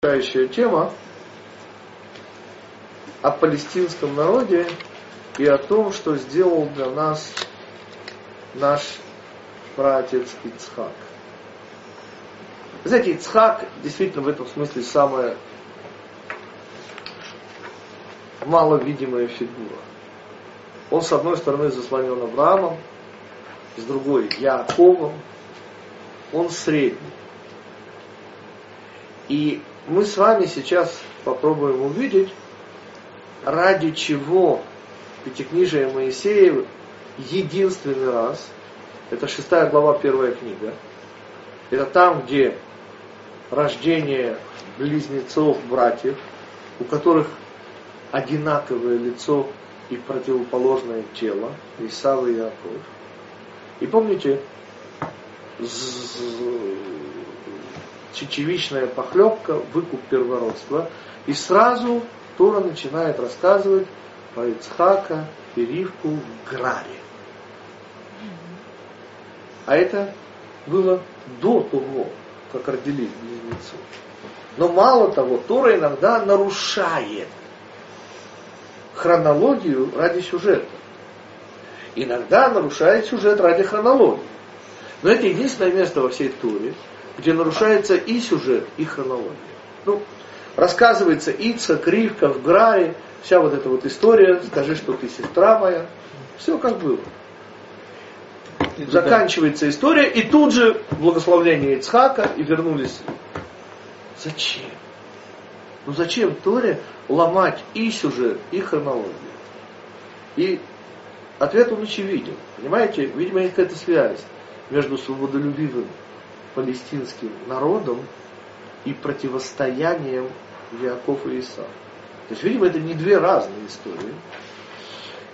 Следующая тема о палестинском народе и о том, что сделал для нас наш праотец Ицхак. знаете, Ицхак действительно в этом смысле самая маловидимая фигура. Он, с одной стороны, заслонен Авраамом, с другой Яковом. Он средний. И мы с вами сейчас попробуем увидеть, ради чего Пятикнижие Моисеев единственный раз, это шестая глава, первая книга, это там, где рождение близнецов, братьев, у которых одинаковое лицо и противоположное тело, Исав и Яков. И помните, чечевичная похлебка, выкуп первородства. И сразу Тора начинает рассказывать про Ицхака и Ривку в Граре. А это было до того, как родились близнецы. Но мало того, Тора иногда нарушает хронологию ради сюжета. Иногда нарушает сюжет ради хронологии. Но это единственное место во всей Туре, где нарушается и сюжет, и хронология. Ну, рассказывается Ицхак, в Граре, вся вот эта вот история, скажи, что ты сестра моя. Все как было. Заканчивается история, и тут же благословление Ицхака, и вернулись. Зачем? Ну зачем Торе ломать и сюжет, и хронологию? И ответ он очевиден. Понимаете, видимо, есть какая-то связь между свободолюбивым палестинским народом и противостоянием Яков и Иса. То есть, видимо, это не две разные истории.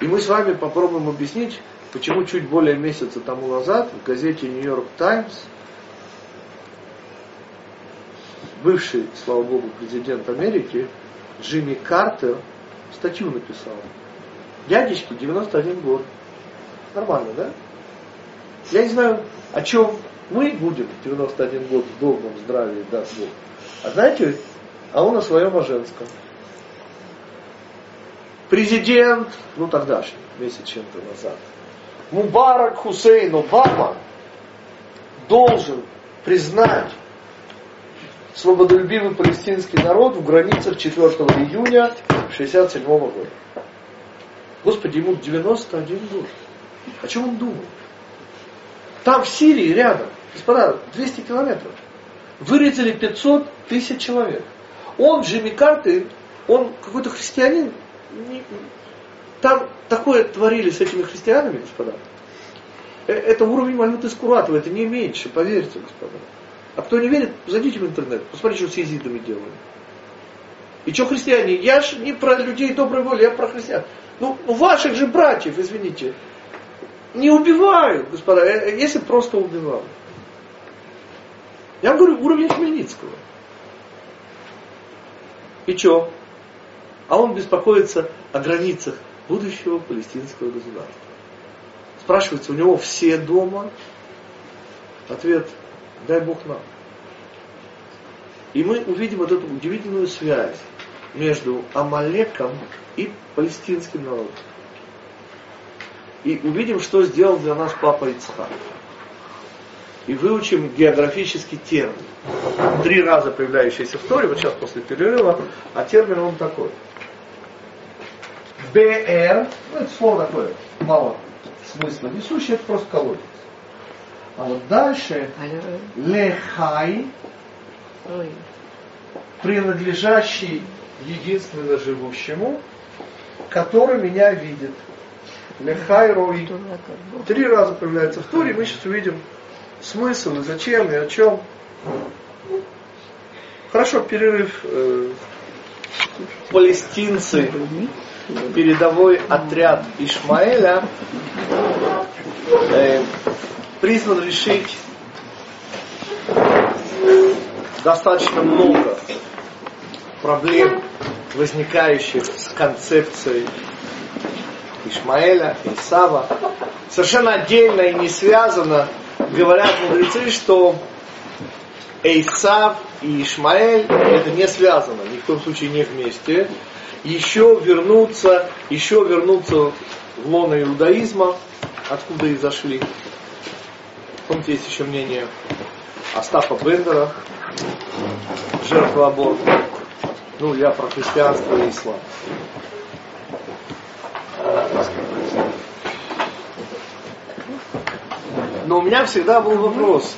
И мы с вами попробуем объяснить, почему чуть более месяца тому назад в газете Нью-Йорк Таймс бывший, слава богу, президент Америки Джимми Картер статью написал. Дядечке 91 год. Нормально, да? Я не знаю, о чем мы будем 91 год в долгом здравии, даст Бог. А знаете, а он о своем о женском. Президент, ну тогдашний, месяц чем-то назад, Мубарак Хусейн Обама должен признать свободолюбивый палестинский народ в границах 4 июня 1967 года. Господи, ему 91 год. О чем он думал? Там в Сирии рядом, господа, 200 километров, вырезали 500 тысяч человек. Он, Джимми Картер, он какой-то христианин. Там такое творили с этими христианами, господа. Э, это уровень Мальмуты Скуратова, это не меньше, поверьте, господа. А кто не верит, зайдите в интернет, посмотрите, что с езидами делали. И что христиане? Я же не про людей доброй воли, я про христиан. Ну ваших же братьев, извините, не убивают, господа, э, э, если просто убивают. Я говорю, уровень Хмельницкого. И что? А он беспокоится о границах будущего палестинского государства. Спрашивается, у него все дома? Ответ, дай Бог нам. И мы увидим вот эту удивительную связь между Амалеком и палестинским народом и увидим, что сделал для нас папа Ицхак. И выучим географический термин. Три раза появляющийся в Торе, вот сейчас после перерыва, а термин он такой. БР, ну это слово такое, мало смысла несущее, это просто колодец. А вот дальше лехай, принадлежащий единственно живущему, который меня видит. Лехай Рой. Три раза появляется в Туре, мы сейчас увидим смысл и зачем и о чем. Хорошо, перерыв. Э, палестинцы, передовой отряд Ишмаэля, э, призван решить достаточно много проблем, возникающих с концепцией Ишмаэля, Исава. Совершенно отдельно и не связано говорят мудрецы, что Эйсав и Ишмаэль, это не связано, ни в коем случае не вместе, еще вернуться, еще вернуться в лоно иудаизма, откуда и зашли. Помните, есть еще мнение Остапа Бендера, жертва аборта. Ну, я про христианство и ислам. Но у меня всегда был вопрос,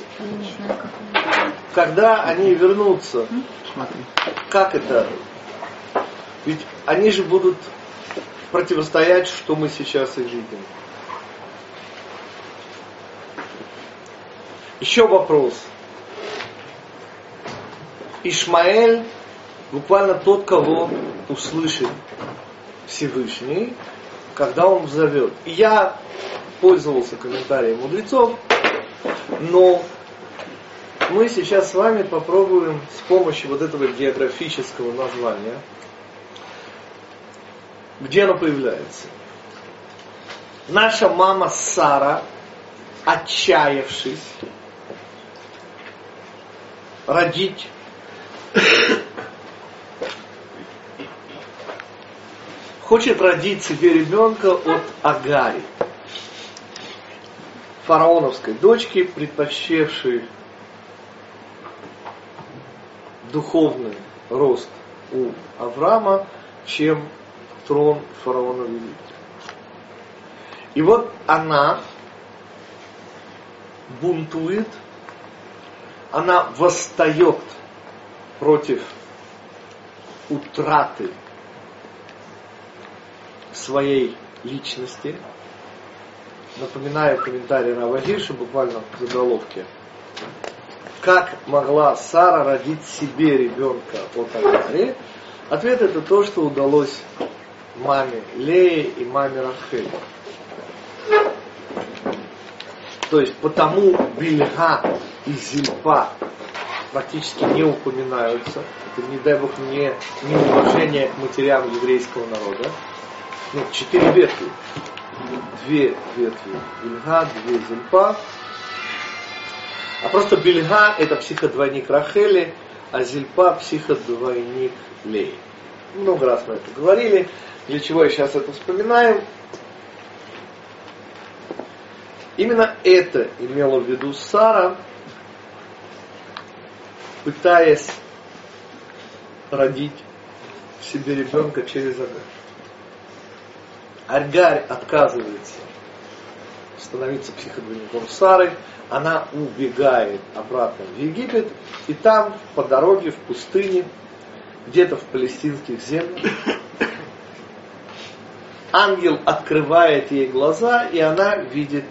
когда они вернутся, как это? Ведь они же будут противостоять, что мы сейчас и видим. Еще вопрос. Ишмаэль буквально тот, кого услышит Всевышний, когда он зовет. И я пользовался комментарием мудрецов, но мы сейчас с вами попробуем с помощью вот этого географического названия, где оно появляется. Наша мама Сара, отчаявшись, родить хочет родить себе ребенка от Агари, фараоновской дочки, предпочтевшей духовный рост у Авраама, чем трон фараона великий. И вот она бунтует, она восстает против утраты своей личности. Напоминаю комментарий Рава Гирша, буквально в заголовке. Как могла Сара родить себе ребенка от Агари? Ответ это то, что удалось маме Лее и маме Рахель. То есть потому Бельга и Зильпа практически не упоминаются. Это, не дай бог, не, не уважение к матерям еврейского народа. Ну, четыре ветви. Две ветви Бельга, две Зильпа. А просто Бельга это психодвойник Рахели, а Зильпа психодвойник Лей. Много раз мы это говорили. Для чего я сейчас это вспоминаю? Именно это имела в виду Сара, пытаясь родить себе ребенка через Агарь. Аргарь отказывается становиться психодвойником Сары, она убегает обратно в Египет, и там по дороге в пустыне, где-то в палестинских землях, ангел открывает ей глаза, и она видит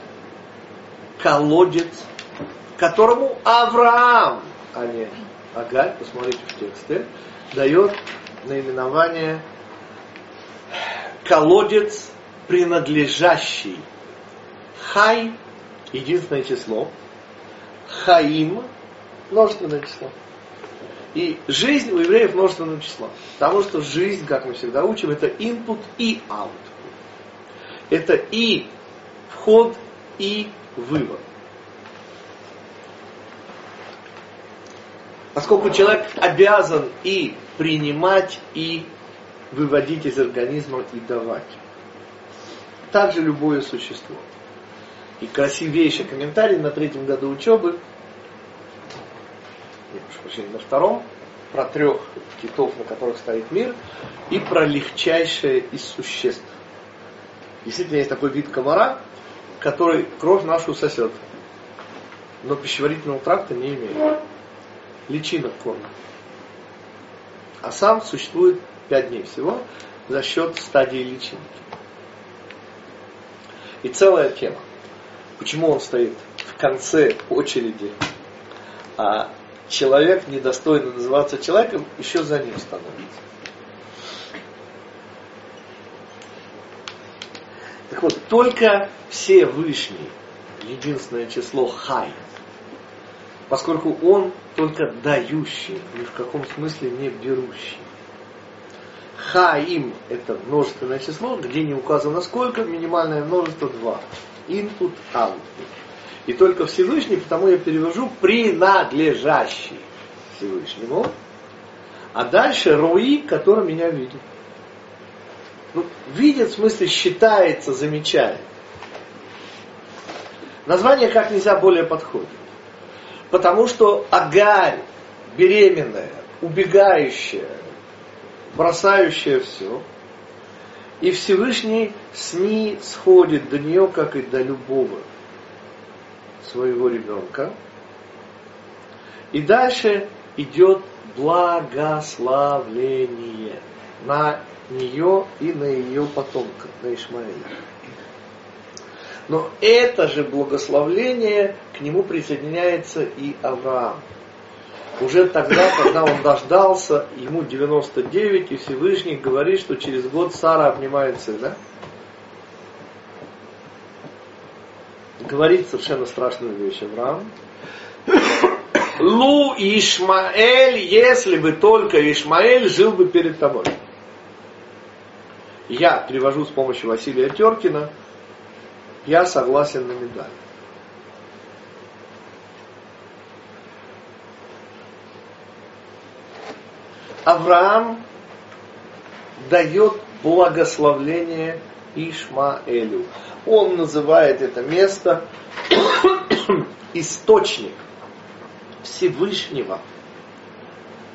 колодец, которому Авраам, а не Агарь, посмотрите в тексте, дает наименование колодец, принадлежащий Хай, единственное число, Хаим, множественное число. И жизнь у евреев множественное число. Потому что жизнь, как мы всегда учим, это input и output. Это и вход, и вывод. Поскольку человек обязан и принимать, и выводить из организма и давать. Также любое существо. И красивейший комментарий на третьем году учебы, я прошу прощения, на втором, про трех китов, на которых стоит мир, и про легчайшее из существ. Действительно, есть такой вид комара, который кровь нашу сосет, но пищеварительного тракта не имеет личинок корма. А сам существует 5 дней всего за счет стадии личинки. И целая тема. Почему он стоит в конце очереди, а человек, недостойный называться человеком, еще за ним становится. Так вот, только все вышние, единственное число хай, поскольку он только дающий, ни в каком смысле не берущий. Хаим – это множественное число, где не указано сколько, минимальное множество 2. Input, output. И только Всевышний, потому я перевожу принадлежащий. Всевышнему, а дальше Руи, который меня видит. Ну, видит, в смысле считается, замечает. Название как нельзя более подходит. Потому что Агарь, беременная, убегающая, бросающая все, и Всевышний с ней сходит до нее, как и до любого своего ребенка. И дальше идет благословление на нее и на ее потомка, на Ишмаэля. Но это же благословление, к нему присоединяется и Авраам. Уже тогда, когда он дождался, ему 99, и Всевышний говорит, что через год Сара обнимает сына. Говорит совершенно страшную вещь Авраам. Лу Ишмаэль, если бы только Ишмаэль жил бы перед тобой. Я перевожу с помощью Василия Теркина, я согласен на медаль. Авраам дает благословление Ишмаэлю. Он называет это место источник Всевышнего,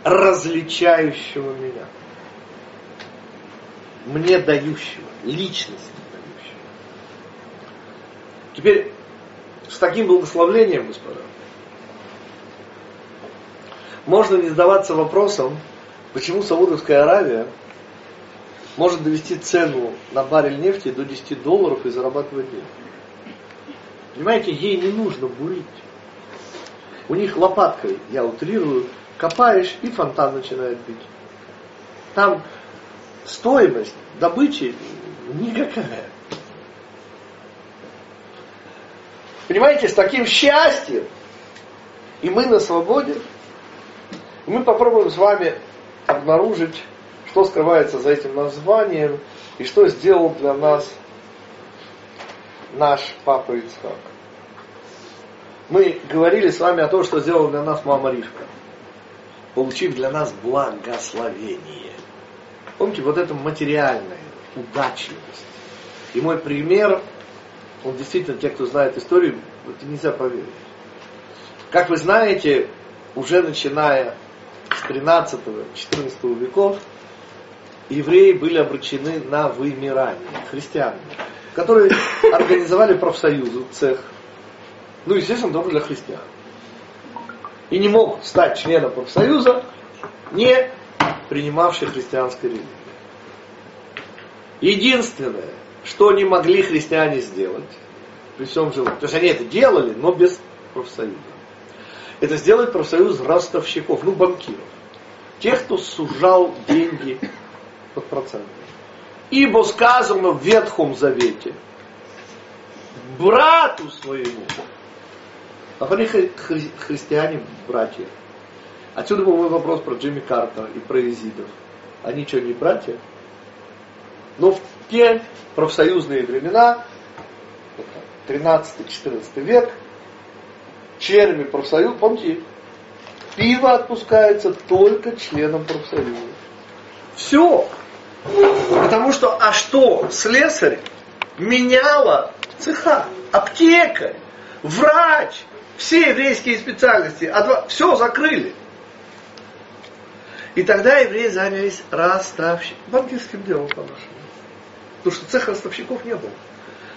различающего меня. Мне дающего, личности дающего. Теперь с таким благословлением, господа, можно не задаваться вопросом, почему Саудовская Аравия может довести цену на баррель нефти до 10 долларов и зарабатывать деньги. Понимаете, ей не нужно бурить. У них лопаткой, я утрирую, копаешь и фонтан начинает бить. Там стоимость добычи никакая. Понимаете, с таким счастьем, и мы на свободе, мы попробуем с вами обнаружить, что скрывается за этим названием и что сделал для нас наш папа Ицхак. Мы говорили с вами о том, что сделал для нас мама Ривка, получив для нас благословение. Помните, вот это материальная удачливость. И мой пример, он действительно, те, кто знает историю, это нельзя поверить. Как вы знаете, уже начиная с 13-14 веков, евреи были обречены на вымирание, христиане, которые организовали профсоюзы, цех, ну, естественно, только для христиан. И не мог стать членом профсоюза, не принимавший христианской религии. Единственное, что они могли христиане сделать, при всем желании, то есть они это делали, но без профсоюза, это сделать профсоюз ростовщиков, ну, банкиров. Тех, кто сужал деньги под проценты. Ибо сказано в Ветхом Завете, брату своему а они хри- христиане, братья. Отсюда был мой вопрос про Джимми Картера и про Изидов. Они что, не братья? Но в те профсоюзные времена, 13-14 век, членами профсоюза, помните, пиво отпускается только членам профсоюза. Все. Потому что, а что, слесарь меняла цеха, аптекарь, врач, все еврейские специальности, адво... все закрыли. И тогда евреи занялись ростовщиком, банкирским делом по-нашему. Потому что цех ростовщиков не было.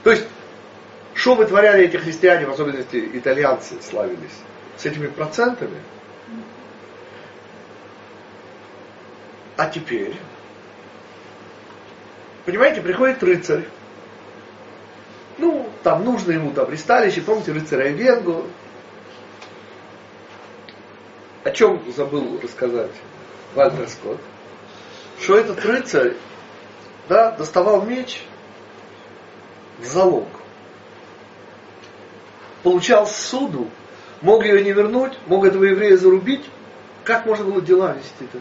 То есть, что вытворяли эти христиане, в особенности итальянцы, славились, с этими процентами. А теперь, понимаете, приходит рыцарь, ну, там нужно ему там ристалище, помните рыцаря Венгу, о чем забыл рассказать Вальтер Скотт? Что этот рыцарь да, доставал меч в залог. Получал суду, мог ее не вернуть, мог этого еврея зарубить. Как можно было дела вести-то?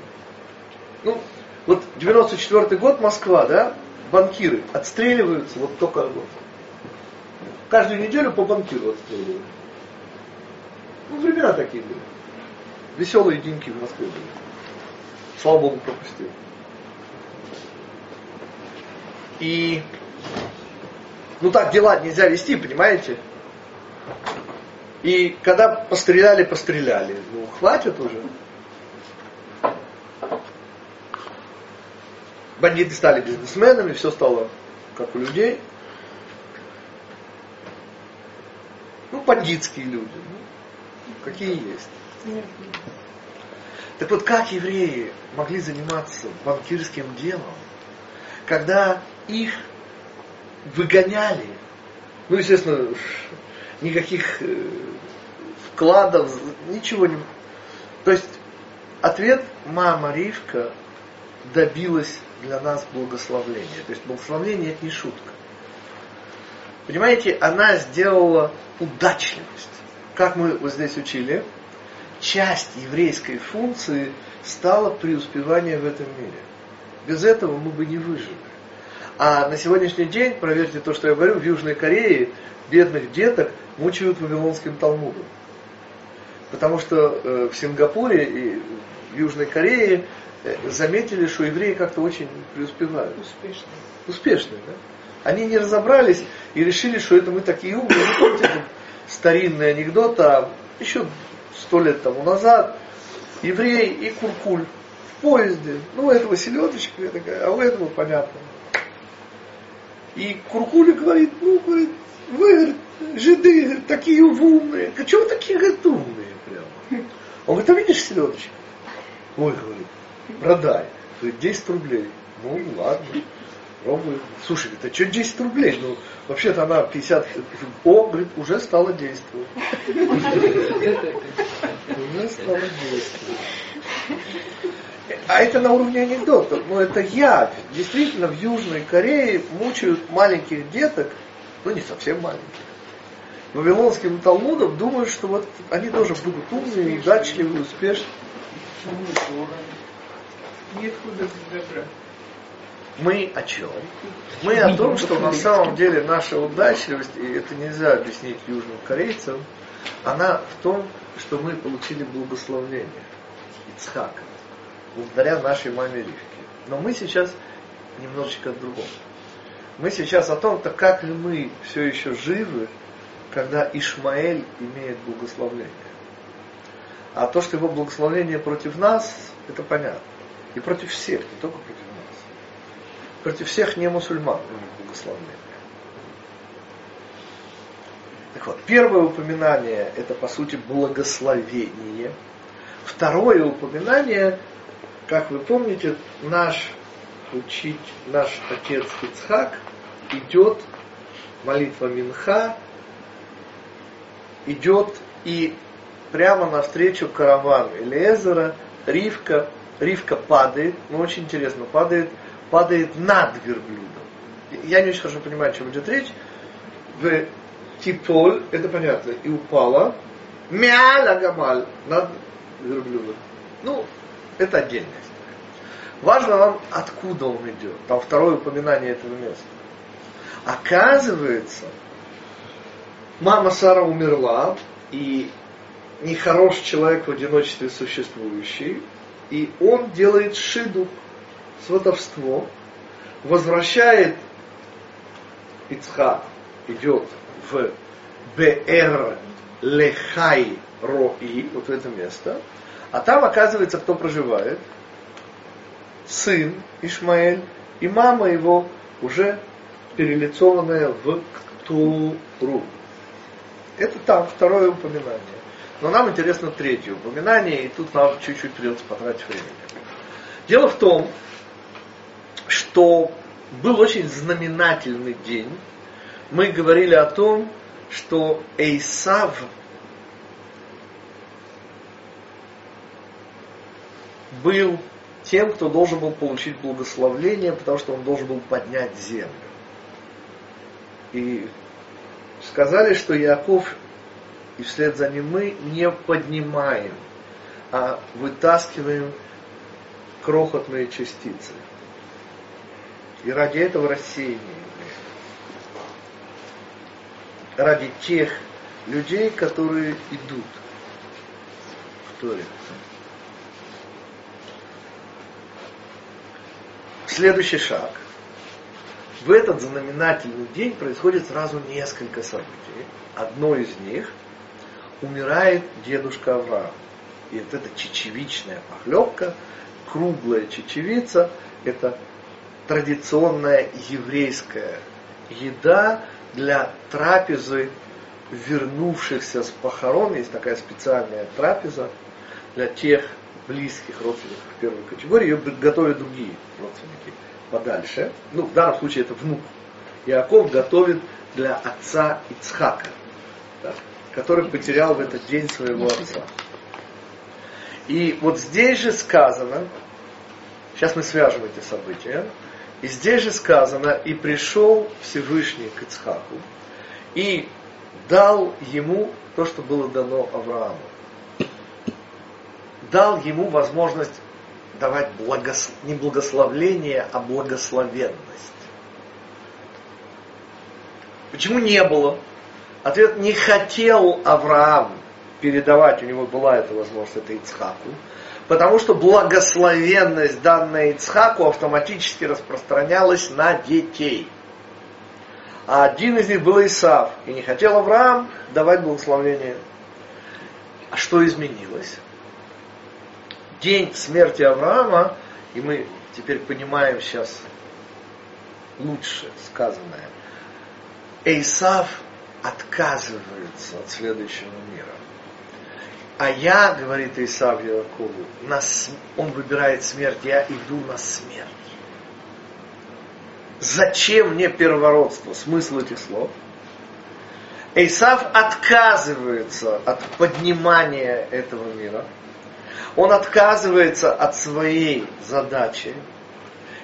Ну, вот 94 год Москва, да, банкиры отстреливаются вот только вот. Каждую неделю по банкиру отстреливают. Ну, времена такие были. Веселые деньки в Москве были. Слава Богу, пропустил. И ну так дела нельзя вести, понимаете? И когда постреляли, постреляли. Ну, хватит уже. Бандиты стали бизнесменами, все стало как у людей. Ну, бандитские люди. Ну, какие есть. Так вот, как евреи могли заниматься банкирским делом, когда их выгоняли? Ну, естественно, никаких э, вкладов, ничего не... То есть ответ мама Ривка добилась для нас благословления. То есть благословление это не шутка. Понимаете, она сделала удачливость. Как мы вот здесь учили, часть еврейской функции стала преуспевание в этом мире. Без этого мы бы не выжили. А на сегодняшний день, проверьте то, что я говорю, в Южной Корее бедных деток мучают вавилонским талмудом. Потому что э, в Сингапуре и в Южной Корее э, заметили, что евреи как-то очень преуспевают. Успешно. Успешные, да? Они не разобрались и решили, что это мы такие умные. Вы помните этот старинный анекдот, а еще сто лет тому назад еврей и куркуль в поезде. Ну, у этого селедочка, я такая, а у этого понятно. И куркуль говорит, ну, говорит, вы, говорит, жиды, говорит, такие умные. А чего вы такие, говорит, умные прямо? Он говорит, а видишь селедочку? Ой, говорит, продай. Говорит, 10 рублей. Ну, ладно. Пробую. Слушай, это что 10 рублей? Ну, вообще-то она 50... О, говорит, уже стало действовать. Уже стало действовать. А это на уровне анекдота. Но это явь. Действительно, в Южной Корее мучают маленьких деток, ну не совсем маленьких, Вавилонским Талмудом думают, что вот они тоже будут умные, удачливые, успешные. Нет худа добра. Мы о чем? Мы о том, что на самом деле наша удачливость, и это нельзя объяснить южным корейцам, она в том, что мы получили благословение Ицхака, благодаря нашей маме Ривке. Но мы сейчас немножечко о другом. Мы сейчас о том, так как ли мы все еще живы, когда Ишмаэль имеет благословение. А то, что его благословение против нас, это понятно. И против всех, не только против нас. Против всех не мусульман имеет благословение. Так вот, первое упоминание это по сути благословение. Второе упоминание, как вы помните, наш учить, наш отец Ицхак идет, молитва Минха, идет и прямо навстречу караван Элиезера, Ривка, Ривка падает, ну очень интересно, падает, падает над верблюдом. Я не очень хорошо понимаю, о чем идет речь. В Типоль, это понятно, и упала. Мяля Гамаль, над верблюдом. Ну, это отдельная история. Важно вам, откуда он идет. Там второе упоминание этого места. Оказывается, мама Сара умерла, и нехороший человек в одиночестве существующий, и он делает шиду, сватовство, возвращает Ицхак, идет в Бер Лехай Рои, вот в это место, а там оказывается, кто проживает, сын Ишмаэль и мама его уже перелицованная в Ктуру. Это там второе упоминание. Но нам интересно третье упоминание, и тут нам чуть-чуть придется потратить времени. Дело в том, что был очень знаменательный день. Мы говорили о том, что Эйсав был тем, кто должен был получить благословление, потому что он должен был поднять землю. И сказали, что Яков и вслед за ним мы не поднимаем, а вытаскиваем крохотные частицы. И ради этого рассеяния Ради тех людей, которые идут в история. Следующий шаг. В этот знаменательный день происходит сразу несколько событий. Одно из них умирает дедушка Авраам. И вот эта чечевичная похлебка, круглая чечевица, это традиционная еврейская еда для трапезы вернувшихся с похорон. Есть такая специальная трапеза для тех близких родственников первой категории. Ее готовят другие родственники подальше. Ну, в данном случае это внук. Иаков готовит для отца Ицхака, да, который потерял в этот день своего отца. И вот здесь же сказано, сейчас мы свяжем эти события, и здесь же сказано, и пришел Всевышний к Ицхаку, и дал ему то, что было дано Аврааму. Дал ему возможность давать благос... не благословление, а благословенность. Почему не было? Ответ не хотел Авраам передавать, у него была эта возможность, это Ицхаку. Потому что благословенность, данная Ицхаку, автоматически распространялась на детей. А один из них был Исав. И не хотел Авраам давать благословение. А что изменилось? День смерти Авраама, и мы теперь понимаем сейчас лучше сказанное. Эйсав отказывается от следующего мира. А я, говорит Исав Якову, на, он выбирает смерть, я иду на смерть. Зачем мне первородство? Смысл этих слов. Эйсав отказывается от поднимания этого мира. Он отказывается от своей задачи.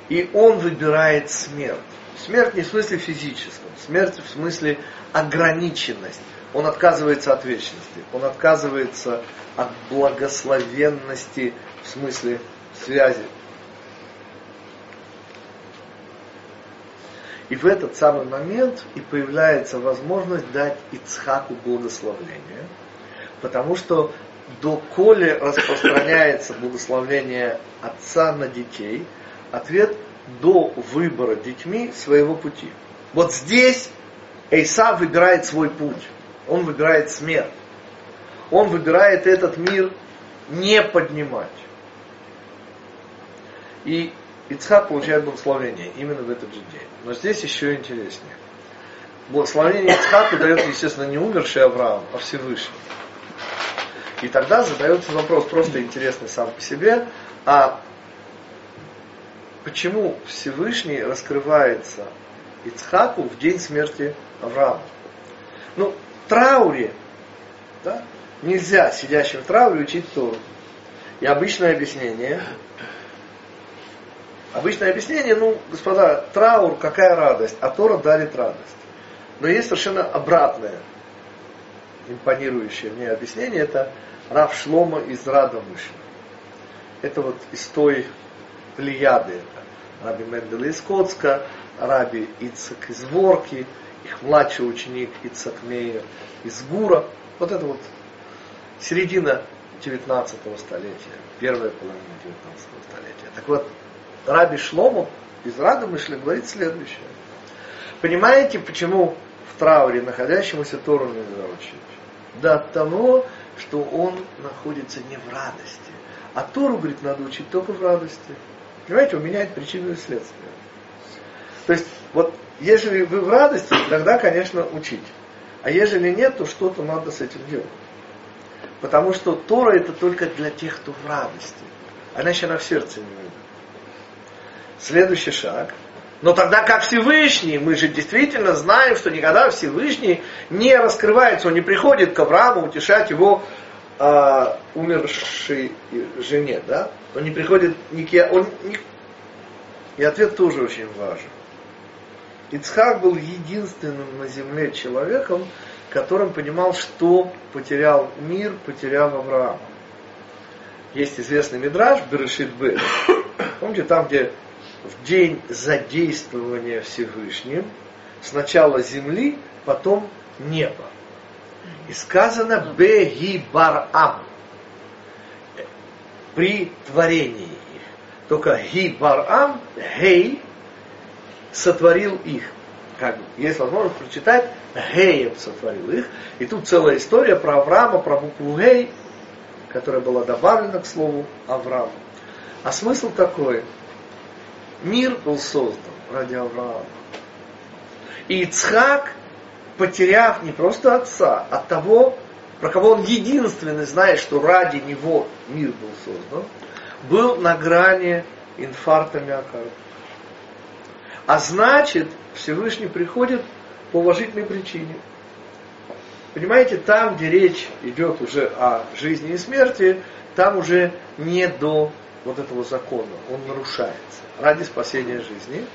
И он выбирает смерть. Смерть не в смысле физическом, смерть в смысле ограниченность. Он отказывается от вечности, он отказывается от благословенности в смысле связи. И в этот самый момент и появляется возможность дать Ицхаку благословление, потому что доколе распространяется благословление отца на детей, ответ до выбора детьми своего пути. Вот здесь Эйса выбирает свой путь. Он выбирает смерть. Он выбирает этот мир не поднимать. И Ицхак получает благословение именно в этот же день. Но здесь еще интереснее. Благословение Ицхаку дает, естественно, не умерший Авраам, а Всевышний. И тогда задается вопрос, просто интересный сам по себе, а почему Всевышний раскрывается Ицхаку в день смерти Авраама? Ну, трауре да, нельзя сидящим в трауре учить Тору. И обычное объяснение, обычное объяснение, ну, господа, траур, какая радость, а Тора дарит радость. Но есть совершенно обратное, импонирующее мне объяснение, это Рав Шлома из Радомышля. Это вот из той плеяды, это Раби Мендель из Коцка, Раби Ицак из Ворки, их младший ученик Ицак Мейер из Гура. Вот это вот середина 19 столетия, первая половина 19 столетия. Так вот, Раби Шлому из Радомышля говорит следующее. Понимаете, почему в трауре находящемуся Тору нельзя учить? До того, что он находится не в радости. А Тору, говорит, надо учить только в радости. Понимаете, он меняет причину и следствие. То есть, вот, если вы в радости, тогда, конечно, учить. А если нет, то что-то надо с этим делать. Потому что Тора это только для тех, кто в радости. Она в сердце не выйдет. Следующий шаг. Но тогда как Всевышний, мы же действительно знаем, что никогда Всевышний не раскрывается, он не приходит к Аврааму утешать его э, умершей жене, да? Он не приходит нике, он не... И ответ тоже очень важен. Ицхак был единственным на земле человеком, которым понимал, что потерял мир, потерял Авраама. Есть известный мидраж Берешит Б. Помните, там, где в день задействования Всевышним сначала земли, потом неба. И сказано Беги Барам. при творении их. Только Ги Барам, Гей, сотворил их. Как бы, есть возможность прочитать, Геем сотворил их. И тут целая история про Авраама, про букву Гей, которая была добавлена к слову Авраам. А смысл такой. Мир был создан ради Авраама. И Ицхак, потеряв не просто отца, а того, про кого он единственный знает, что ради него мир был создан, был на грани инфаркта миокарда. А значит, Всевышний приходит по уважительной причине. Понимаете, там, где речь идет уже о жизни и смерти, там уже не до вот этого закона, он нарушается ради спасения жизни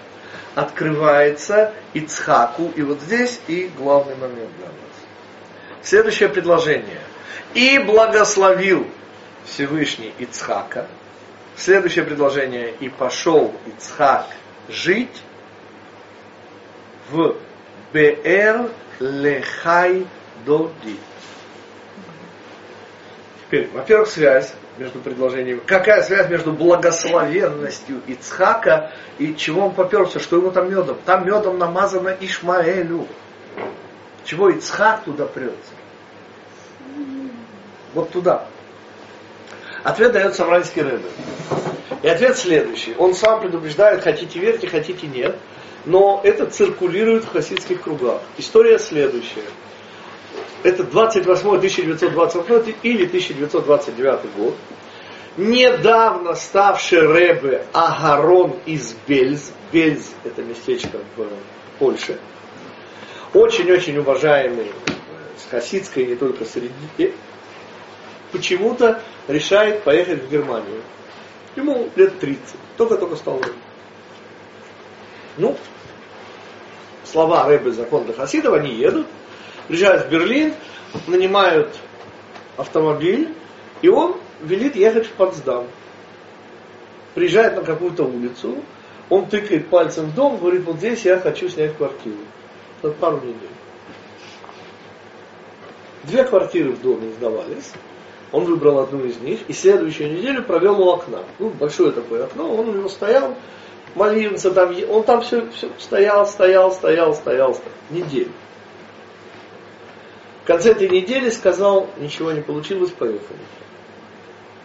открывается Ицхаку. И вот здесь и главный момент для нас. Следующее предложение. И благословил Всевышний Ицхака. Следующее предложение. И пошел Ицхак жить в Беэр Лехай Доди. Теперь, во-первых, связь между предложениями. Какая связь между благословенностью Ицхака и чего он поперся, что ему там медом? Там медом намазано Ишмаэлю. Чего Ицхак туда прется? Вот туда. Ответ дает Самрайский Рэбе. И ответ следующий. Он сам предупреждает, хотите верьте, хотите нет. Но это циркулирует в хасидских кругах. История следующая. Это 28 1928 или 1929 год. Недавно ставший Рэбе Агарон из Бельз. Бельз это местечко в Польше. Очень-очень уважаемый с хасидской, не только среди, почему-то решает поехать в Германию. Ему лет 30, только-только стал Рэбе. Ну, слова Рэбе закон для хасидов, они едут, приезжают в Берлин, нанимают автомобиль, и он велит ехать в Потсдам. Приезжает на какую-то улицу, он тыкает пальцем в дом, говорит, вот здесь я хочу снять квартиру. Это пару недель. Две квартиры в доме сдавались. Он выбрал одну из них и следующую неделю провел у окна. Ну, большое такое окно, он у него стоял, молился там, он там все, все стоял, стоял, стоял, стоял, стоял. Неделю. Конце этой недели сказал, ничего не получилось, поехали.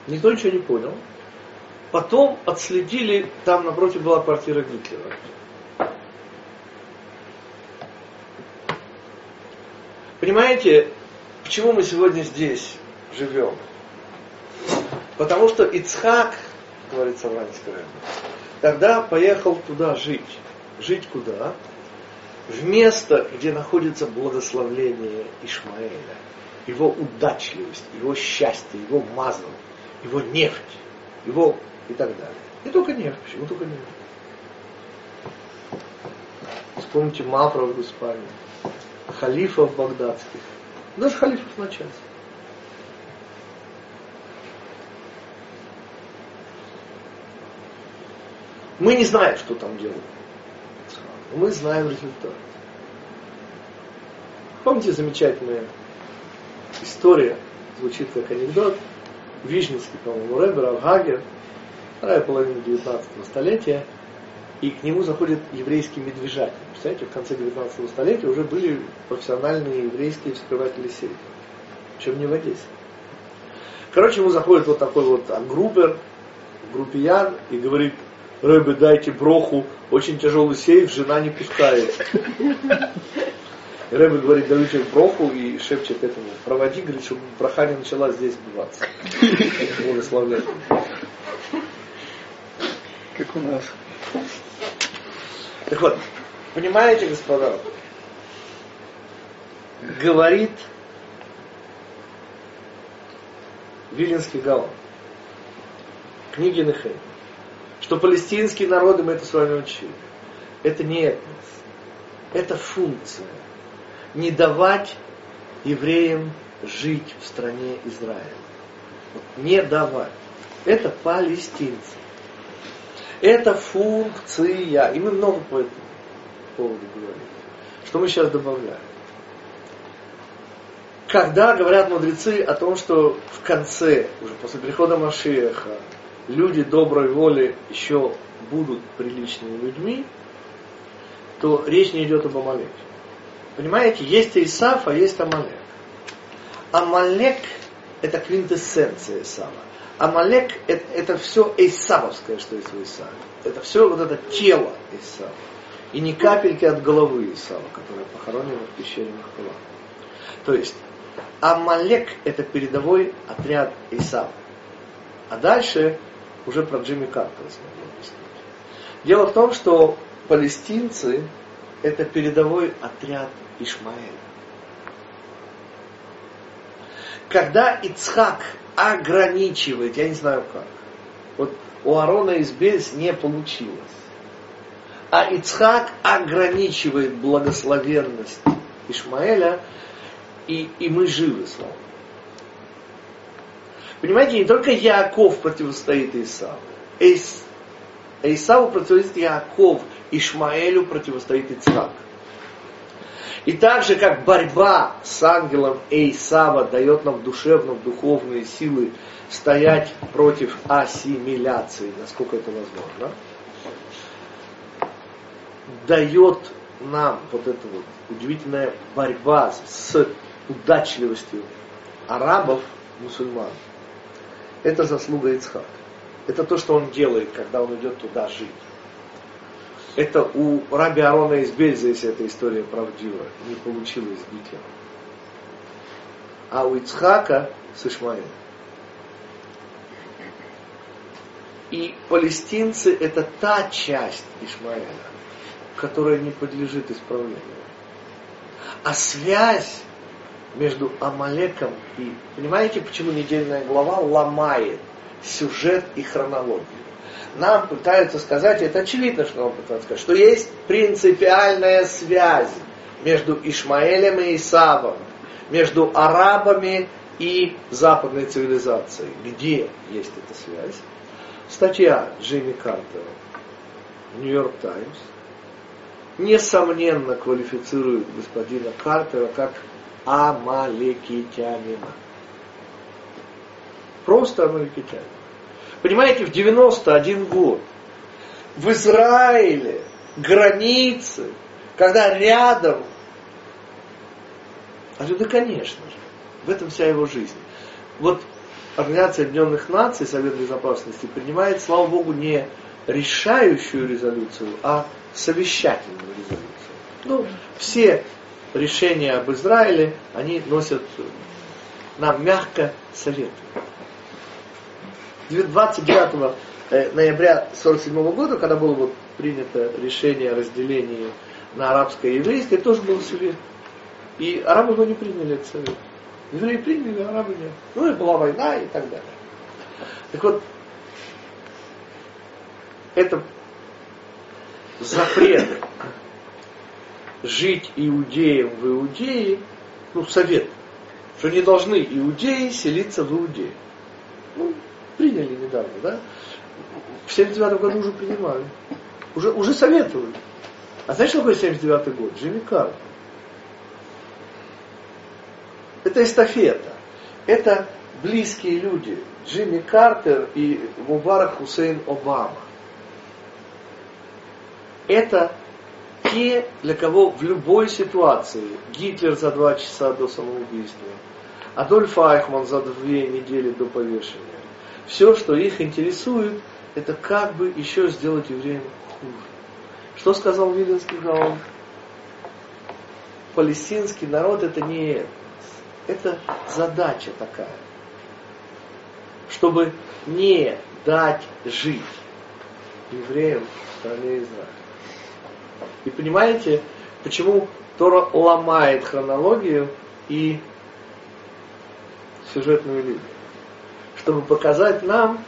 Никто ничего не понял. Потом отследили, там напротив была квартира Гитлера. Понимаете, почему мы сегодня здесь живем? Потому что Ицхак, говорит Савранский тогда поехал туда жить. Жить куда? В место, где находится благословление Ишмаэля, его удачливость, его счастье, его мазл, его нефть, его и так далее. Не только нефть, почему только нефть? Вспомните Мавра в Испании, халифов багдадских, даже халифов на час. Мы не знаем, что там делают мы знаем результат. Помните замечательная история, звучит как анекдот, Вижницкий, по-моему, Рэбер, Авгагер, вторая половина 19 столетия, и к нему заходит еврейский медвежатник. Представляете, в конце 19 столетия уже были профессиональные еврейские вскрыватели сейфа. Чем не в Одессе. Короче, ему заходит вот такой вот Грубер, группиян, и говорит, Рэбе, дайте броху, очень тяжелый сейф, жена не пускает. Рэбе говорит, даю тебе броху и шепчет этому, проводи, говорит, чтобы броха не начала здесь сбиваться. Благословляет. Как у нас. Так вот, понимаете, господа, говорит Виленский Гаон, книги Нехей, что палестинские народы, мы это с вами учили, это не этнос, это функция. Не давать евреям жить в стране Израиля. Не давать. Это палестинцы. Это функция. И мы много по этому поводу говорим. Что мы сейчас добавляем? когда говорят мудрецы о том, что в конце, уже после прихода Машеха, люди доброй воли еще будут приличными людьми, то речь не идет об Амалеке. Понимаете, есть Исаф, а есть Амалек. Амалек – это квинтэссенция Исава. Амалек это, – все Исавовское, что есть в Исаве. Это все вот это тело Исава. И не капельки от головы Исава, которая похоронена в пещере Махпала. То есть, Амалек – это передовой отряд Исава. А дальше уже про Джимми Картера смогу объяснить. Дело в том, что палестинцы – это передовой отряд Ишмаэля. Когда Ицхак ограничивает, я не знаю как, вот у Арона из Бельс не получилось, а Ицхак ограничивает благословенность Ишмаэля, и, и мы живы, слава Понимаете, не только Яков противостоит Исаву. Эйс, Исаву противостоит Яков, Ишмаэлю противостоит Ицхак. И так же, как борьба с ангелом Эйсава дает нам душевно духовные силы стоять против ассимиляции, насколько это возможно, дает нам вот эта вот удивительная борьба с удачливостью арабов, мусульман. Это заслуга Ицхака. Это то, что он делает, когда он идет туда жить. Это у раби Арона из Бельза, если эта история правдива, не получилось с Гитлером. А у Ицхака с Ишмаэлем. И палестинцы это та часть Ишмаэля, которая не подлежит исправлению. А связь между Амалеком и... Понимаете, почему недельная глава ломает сюжет и хронологию? Нам пытаются сказать, это очевидно, что нам пытаются сказать, что есть принципиальная связь между Ишмаэлем и Исавом, между арабами и западной цивилизацией. Где есть эта связь? Статья Джимми Картера, Нью-Йорк Таймс, несомненно квалифицирует господина Картера как амалекитянина. Просто амалекитянин. Понимаете, в 91 год в Израиле границы, когда рядом, а да, конечно же, в этом вся его жизнь. Вот Организация Объединенных Наций, Совет Безопасности, принимает, слава Богу, не решающую резолюцию, а совещательную резолюцию. Ну, все решения об Израиле, они носят нам мягко советы. 29 э, ноября 1947 года, когда было вот принято решение о разделении на арабское и еврейское, тоже был совет. И арабы его не приняли, этот совет. Евреи приняли, а арабы нет. Ну и была война и так далее. Так вот, это запрет жить иудеям в Иудее, ну, совет, что не должны иудеи селиться в Иудее. Ну, приняли недавно, да? В 79 году уже принимали. Уже, уже советовали. А знаешь, что такое 79 год? Джимми Картер. Это эстафета. Это близкие люди. Джимми Картер и Мубарак Хусейн Обама. Это те, для кого в любой ситуации Гитлер за два часа до самоубийства, Адольф Айхман за две недели до повешения, все, что их интересует, это как бы еще сделать евреям хуже. Что сказал Виленский Гаон? Палестинский народ это не это. Задача такая. Чтобы не дать жить евреям в стране Израиля. И понимаете, почему Тора ломает хронологию и сюжетную линию? Чтобы показать нам,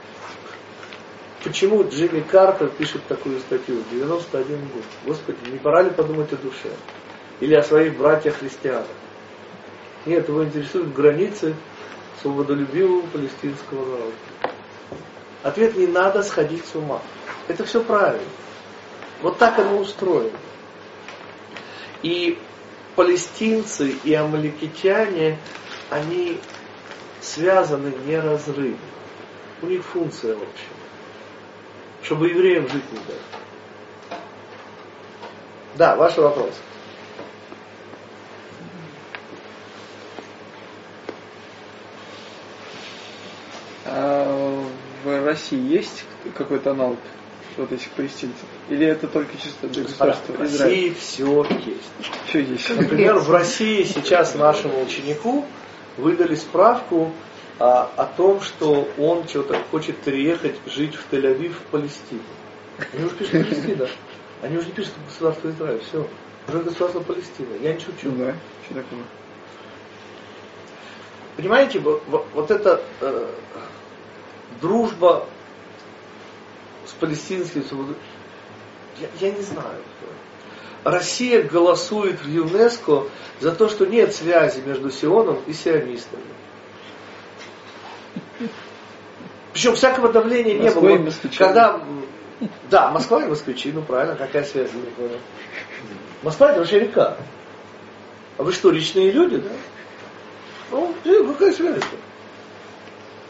почему Джимми Картер пишет такую статью 91 год. Господи, не пора ли подумать о душе? Или о своих братьях-христианах? Нет, его интересуют границы свободолюбивого палестинского народа. Ответ не надо сходить с ума. Это все правильно. Вот так оно устроено. И палестинцы и амаликитяне они связаны неразрывно. У них функция общая. Чтобы евреям жить не дать. Да, ваш вопрос. А в России есть какой-то аналог вот этих палестинцев? Или это только чисто для государства В России все есть. Все есть. Например, в России сейчас нашему ученику выдали справку а, о том, что он что-то хочет переехать жить в Тель-Авив, в Палестину. Они уже пишут Палестина. Они уже не пишут государство Израиль. Все. Уже государство Палестина. Я не шучу. Да, что такое? Понимаете, вот, вот эта э, дружба с палестинским я, я не знаю. Россия голосует в ЮНЕСКО за то, что нет связи между Сионом и сионистами. Причем всякого давления не Москва было. Когда, да, Москва и москвичи, ну правильно, какая связь? Не. Москва это вообще река. А вы что, личные люди, да? Ну, какая связь?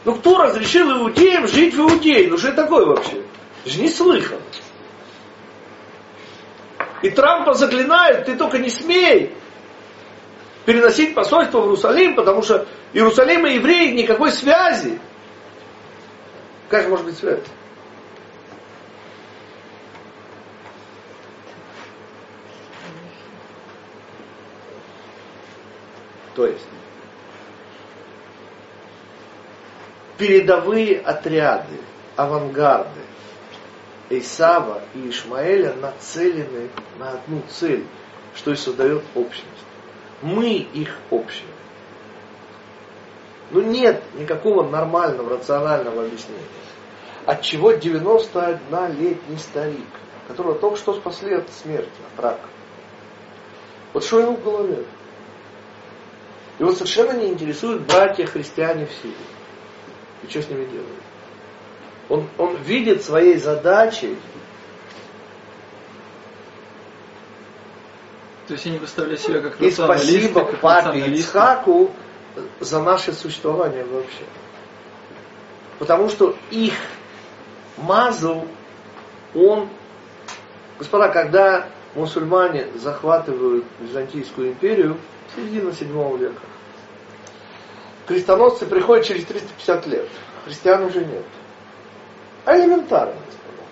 Ну кто разрешил иудеям жить в Иудее? Ну что это такое вообще? Это же не слыхано. И Трампа заклинают, ты только не смей переносить посольство в Иерусалим, потому что Иерусалим и евреи никакой связи. Же может быть связь? То есть, передовые отряды, авангарды Исава и Ишмаэля нацелены на одну цель, что и создает общность. Мы их общность. Ну нет никакого нормального, рационального объяснения. Отчего 91-летний старик, которого только что спасли от смерти, от рака. Вот что ему в голове? Его совершенно не интересуют братья-христиане в Сирии. И что с ними делают? Он, он видит своей задачей То есть они выставляют себя как И спасибо папе Ицхаку за наше существование вообще. Потому что их мазал, он... Господа, когда мусульмане захватывают Византийскую империю, середина 7 века, крестоносцы приходят через 350 лет. Христиан уже нет. А элементарно, господа.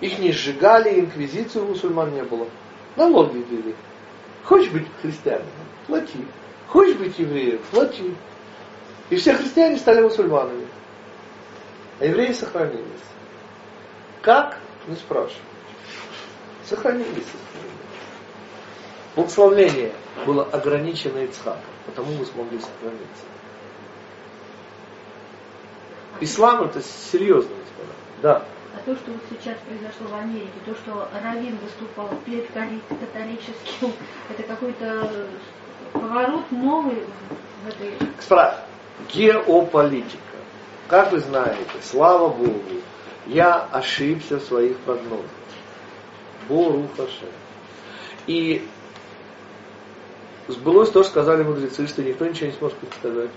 Их не сжигали, инквизицию у мусульман не было. Налоги ввели. Хочешь быть христианином? Плати. Хочешь быть евреем? Плати. И все христиане стали мусульманами. А евреи сохранились. Как? Не спрашивай. Сохранились. Благословление было ограничено Ицхаком, потому мы смогли сохраниться. Ислам это серьезно, господа. Да. А то, что вот сейчас произошло в Америке, то, что Равин выступал перед католическим, это какой-то поворот новый в этой... Господа, геополитика. Как вы знаете, слава Богу, я ошибся в своих прогнозах. Бору Хаше. И сбылось то, что сказали мудрецы, что никто ничего не сможет предсказать.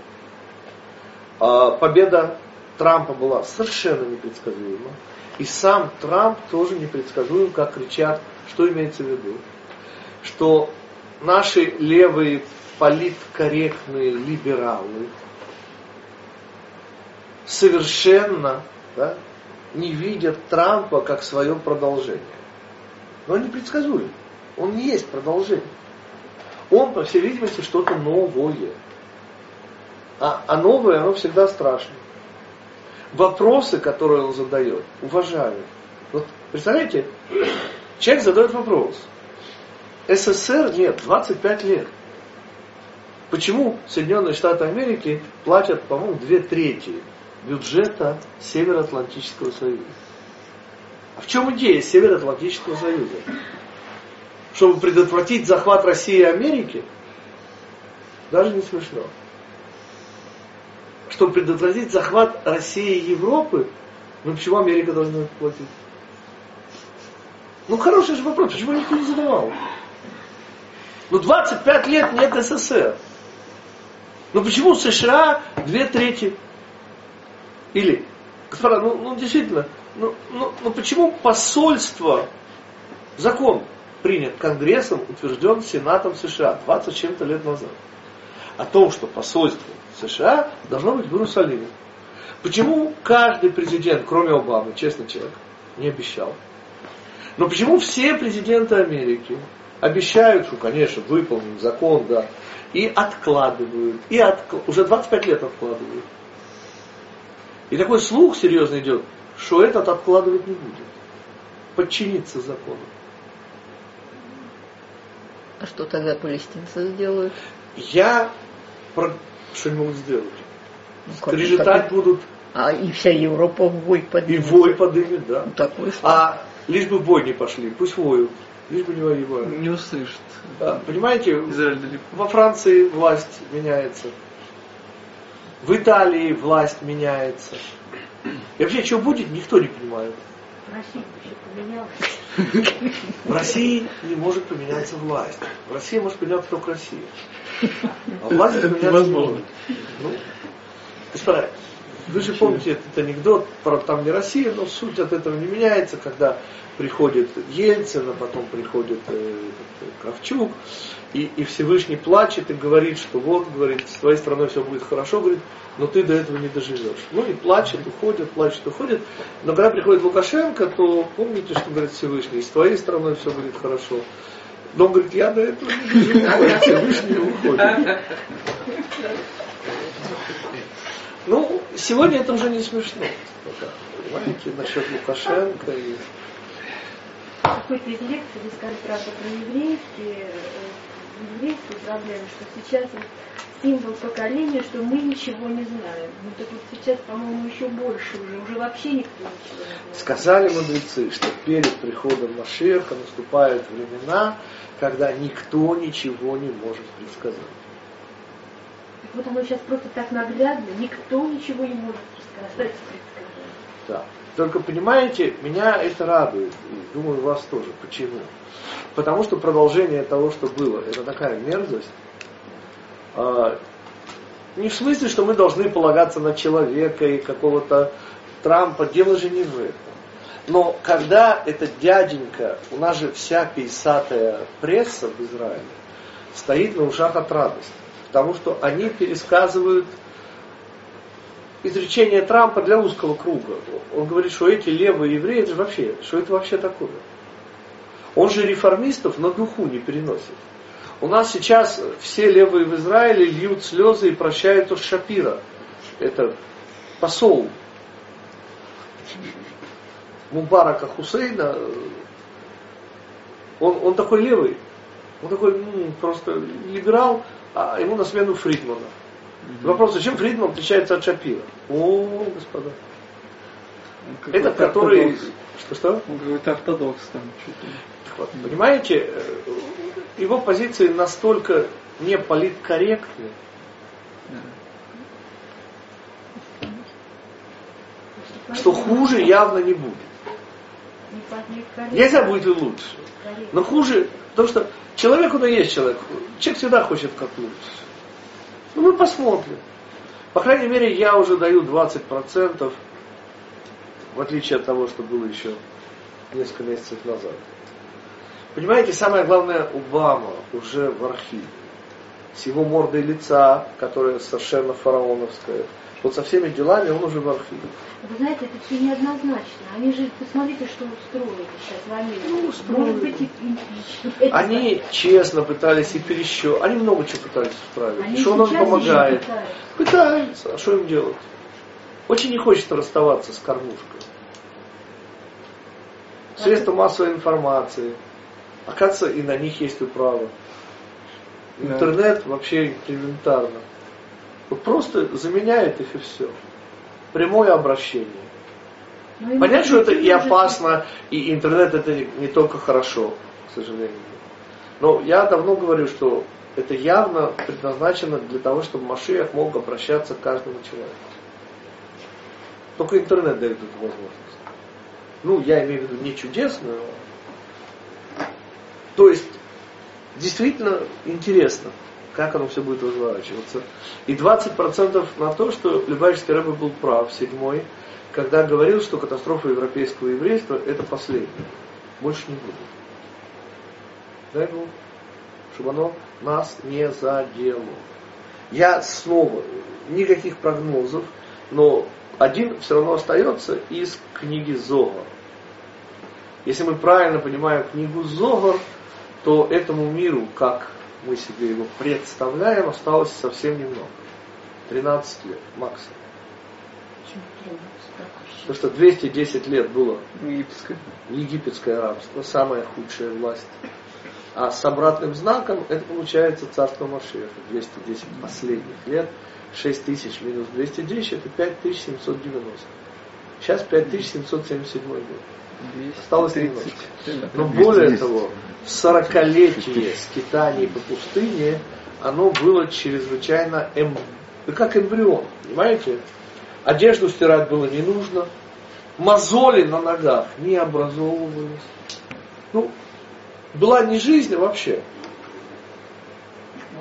А победа Трампа была совершенно непредсказуема. И сам Трамп тоже непредсказуем, как кричат, что имеется в виду. Что наши левые политкорректные либералы совершенно да, не видят Трампа как свое продолжение. Но он непредсказуем. Он не есть продолжение. Он, по всей видимости, что-то новое. А, а новое, оно всегда страшно вопросы, которые он задает, уважаю. Вот представляете, человек задает вопрос. СССР нет, 25 лет. Почему Соединенные Штаты Америки платят, по-моему, две трети бюджета Североатлантического Союза? А в чем идея Североатлантического Союза? Чтобы предотвратить захват России и Америки? Даже не смешно чтобы предотвратить захват России и Европы, ну почему Америка должна платить? Ну хороший же вопрос, почему никто не задавал? Ну 25 лет нет СССР. Но почему США две трети? Или, господа, ну, ну действительно, ну, ну, ну почему посольство, закон принят Конгрессом, утвержден Сенатом США 20 чем-то лет назад, о том, что посольство США должно быть в Иерусалиме. Почему каждый президент, кроме Обамы, честный человек, не обещал? Но почему все президенты Америки обещают, что, конечно, выполним закон, да, и откладывают, и откл... уже 25 лет откладывают. И такой слух серьезно идет, что этот откладывать не будет. Подчиниться закону. А что тогда палестинцы сделают? Я про... что не могут сделать. Ну, Скрежетать будут. А и вся Европа в бой поднимет. И вой подымет, да. Ну, такой а лишь бы в бой не пошли, пусть воют. Лишь бы не воевали. Не услышат. Да, понимаете, Израиль далеко. во Франции власть меняется. В Италии власть меняется. И вообще, что будет, никто не понимает. В России не может поменяться власть. В России может поменяться только Россия. А власть Это поменяться не невозможно. может. Ну, господа, вы же помните этот анекдот про там не Россия, но суть от этого не меняется, когда приходит Ельцин, а потом приходит э, Кравчук, и, и Всевышний плачет и говорит, что вот, говорит, с твоей страной все будет хорошо, говорит, но ты до этого не доживешь. Ну и плачет, уходит, плачет, уходит. Но когда приходит Лукашенко, то помните, что говорит Всевышний, с твоей страной все будет хорошо. Но он говорит, я до этого не доживу, а Всевышний уходит. Ну, сегодня это уже не смешно. Понимаете, насчет Лукашенко и какой-то из лекций вы сказали, правда, про еврейские, э, еврейские проблемы, что сейчас символ поколения, что мы ничего не знаем. Ну так вот сейчас, по-моему, еще больше уже, уже вообще никто ничего не знает. Сказали мудрецы, что перед приходом Машеха наступают времена, когда никто ничего не может предсказать. Так вот оно сейчас просто так наглядно, никто ничего не может предсказать. предсказать. Да. Только понимаете, меня это радует, и думаю, вас тоже. Почему? Потому что продолжение того, что было, это такая мерзость. А, не в смысле, что мы должны полагаться на человека и какого-то Трампа, дело же не в этом. Но когда этот дяденька, у нас же вся пейсатая пресса в Израиле стоит на ушах от радости. Потому что они пересказывают изречение Трампа для узкого круга. Он говорит, что эти левые евреи, это же вообще, что это вообще такое? Он же реформистов на духу не переносит. У нас сейчас все левые в Израиле льют слезы и прощают от Шапира. Это посол Мубарака Хусейна. Он, он такой левый. Он такой м, просто либерал, а ему на смену Фридмана. Вопрос, зачем Фридман отличается от Шапира? О, господа. Он Это который... ортодокс. Что-что? Он какой-то ортодокс там. Так вот, понимаете, э, его позиции настолько не политкорректны, Да. что хуже явно не будет. Не. Нельзя будет и лучше. Но хуже, потому что человек, он и есть человек. Человек всегда хочет как лучше. Ну, мы посмотрим. По крайней мере, я уже даю 20%, в отличие от того, что было еще несколько месяцев назад. Понимаете, самое главное, Обама уже в архиве. С его мордой лица, которая совершенно фараоновская. Вот со всеми делами он уже в архиве. Вы знаете, это все неоднозначно. Они же, посмотрите, что устроили сейчас в Америке. Ну, устроили. Может быть, и импичмент. Они честно пытались и пересчет. Они много чего пытались исправить. Они что еще помогает? пытаются. Пытаются. А что им делать? Очень не хочется расставаться с кормушкой. Средства массовой информации. Оказывается, и на них есть управа. Да. Интернет вообще элементарно. Вот просто заменяет их и все. Прямое обращение. Но им Понятно, что это и опасно, и интернет это не, только хорошо, к сожалению. Но я давно говорю, что это явно предназначено для того, чтобы Машиах мог обращаться к каждому человеку. Только интернет дает эту возможность. Ну, я имею в виду не чудесную. а- То есть, действительно интересно, как оно все будет разворачиваться. И 20% на то, что Любавичский Рэбе был прав, седьмой, когда говорил, что катастрофа европейского еврейства это последняя. Больше не будет. Дай Бог, чтобы оно нас не задело. Я снова, никаких прогнозов, но один все равно остается из книги Зогар. Если мы правильно понимаем книгу Зогар, то этому миру, как мы себе его представляем, осталось совсем немного. 13 лет максимум. Потому что 210 лет было Египетское. египетское рабство, самая худшая власть. А с обратным знаком это получается царство Машеха. 210 последних лет, 6 тысяч минус 210, это 5790. Сейчас 5777 год. Осталось 230. Но более того, 40-летие скитаний по пустыне, оно было чрезвычайно эм... как эмбрион, понимаете? Одежду стирать было не нужно, мозоли на ногах не образовывались. Ну, была не жизнь а вообще.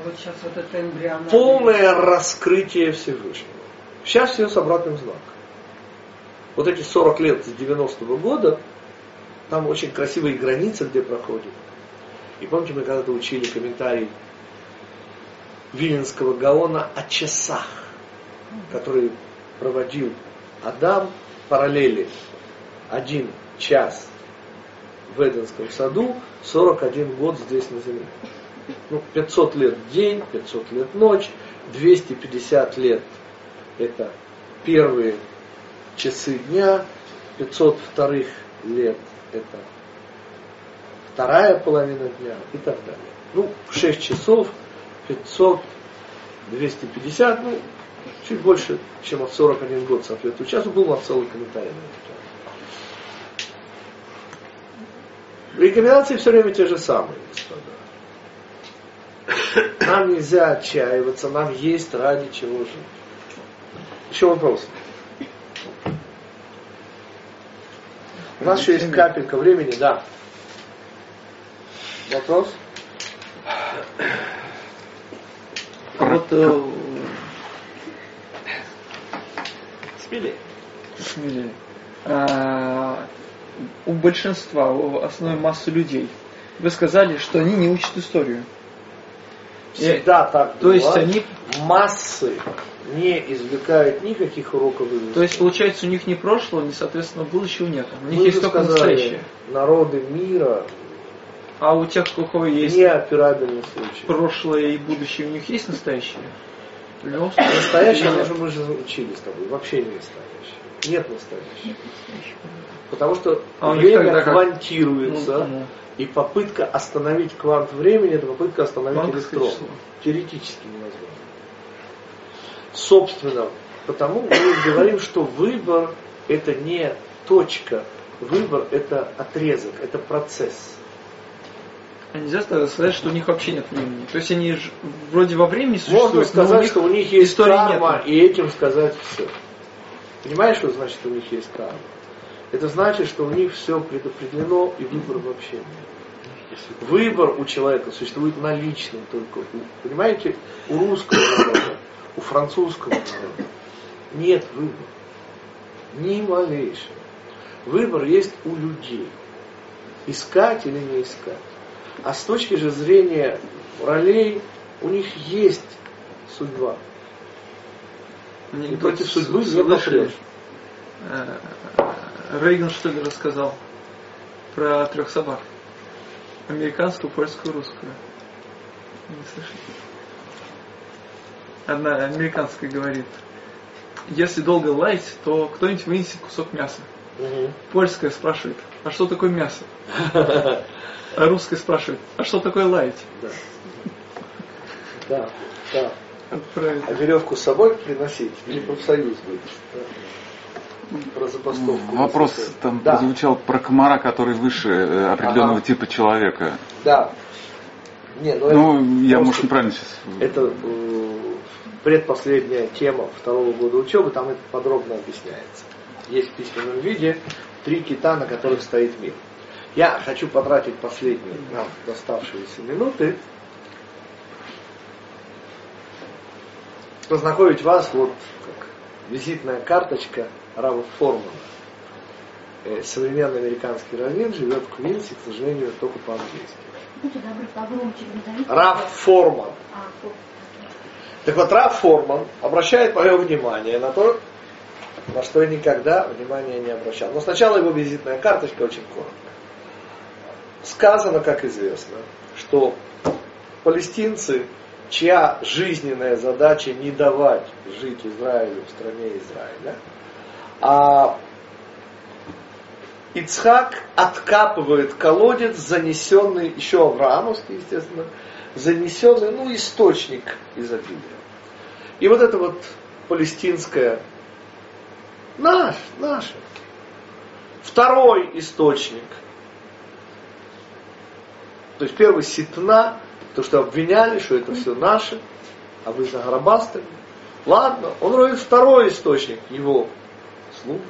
Вот сейчас вот это эмбриональное. Полное раскрытие Всевышнего. Сейчас все с обратным знаком. Вот эти 40 лет с 90-го года, там очень красивые границы, где проходят. И помните, мы когда-то учили комментарий Виленского Гаона о часах, которые проводил Адам параллели. Один час в Эденском саду, 41 год здесь на земле. Ну, 500 лет день, 500 лет ночь, 250 лет это первые часы дня, 500 вторых лет это вторая половина дня и так далее. Ну, 6 часов, 500, 250, ну, чуть больше, чем от 41 год соответствует часу, был нас целый комментарий на эту. Рекомендации все время те же самые, господа. Нам нельзя отчаиваться, нам есть ради чего жить. Еще вопрос. У нас еще есть капелька времени, да. Вопрос? А вот э, Смелее. смелее. А, у большинства, у основной массы людей, вы сказали, что они не учат историю. Всегда так То есть было. они- массы не извлекают никаких уроков из. То есть, получается, у них ни прошлого, ни, соответственно, будущего нет. У них Мы есть только сказали, настоящее. Народы мира А у тех, у кого есть неоперабельный случай. прошлое и будущее, у них есть настоящее? Настоящее, мы же, мы же учили с тобой, вообще не настоящее. Нет настоящего. Потому что А время тогда как? квантируется, Ну, и попытка остановить квант времени, это попытка остановить электрон. Теоретически невозможно. Собственно, потому мы говорим, что выбор это не точка, выбор это отрезок, это процесс. А нельзя сказать, что у них вообще нет времени. То есть они ж вроде во времени существуют, Можно но сказать, у них что у них есть карма, нету. и этим сказать все. Понимаешь, что значит, что у них есть карма? Это значит, что у них все предопределено, и выбора вообще нет. Выбор у человека существует на личном только. Понимаете, у русского народа, у французского народа нет выбора. Ни малейшего. Выбор есть у людей. Искать или не искать. А с точки же зрения ролей, у них есть судьба. Они И против судьбы не попрешь. Э, Рейган что ли рассказал про трех собак? Американскую, польскую, русскую. Не слышали? Одна американская говорит, если долго лаять, то кто-нибудь вынесет кусок мяса. Мгм. Польская спрашивает, а что такое мясо? А русская спрашивает, а что такое лаять? Да. Да, да. Правильно. А веревку с собой приносить или профсоюз будет? Да. Про забастовку. Вопрос там да, прозвучал про комара, который выше э, определенного Ага. типа человека. да. Не, ну, Ну, я, просто- может, неправильно сейчас. Это э, предпоследняя тема второго года учебы, там это подробно объясняется. Есть в письменном виде три кита, на которых стоит мир. Я хочу потратить последние нам доставшиеся минуты познакомить вас, вот как визитная карточка Рава Формана. Э, Современный американский раввин живет в Квинсе, к сожалению, только по-английски. Раф Форман. Так вот, Раф Форман обращает мое внимание на то, на что я никогда внимания не обращал. Но сначала его визитная карточка очень коротко. Сказано, как известно, что палестинцы, чья жизненная задача не давать жить Израилю в стране Израиля, а Ицхак откапывает колодец, занесенный, еще авраамовский, естественно, занесенный, ну, источник изобилия. И вот это вот палестинское, наш, наше. Второй источник, то есть первый ситна, то, что обвиняли, что это все наше, а вы загробастали. Ладно, он роет второй источник, его слуг.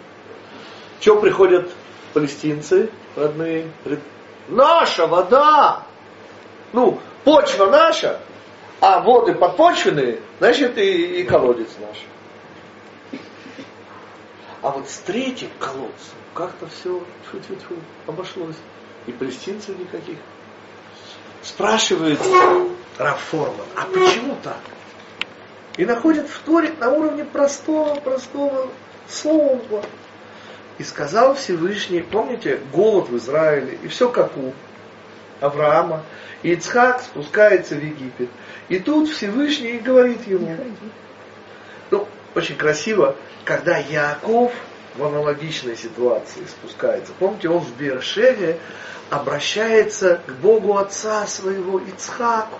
Что приходят палестинцы родные? Говорят, наша вода! Ну, почва наша, а воды подпочвенные, значит и, и колодец наш. А вот с третьим колодцем как-то все тьфу-тьфу-тьфу, обошлось. И палестинцев никаких. Спрашивает Рафформан, а почему так? И находит вторик на уровне простого-простого слова. И сказал Всевышний, помните, голод в Израиле, и все как у Авраама. И Ицхак спускается в Египет. И тут Всевышний говорит ему, ну, очень красиво, когда Яков в аналогичной ситуации спускается. Помните, он в Бершеве обращается к Богу отца своего Ицхаку.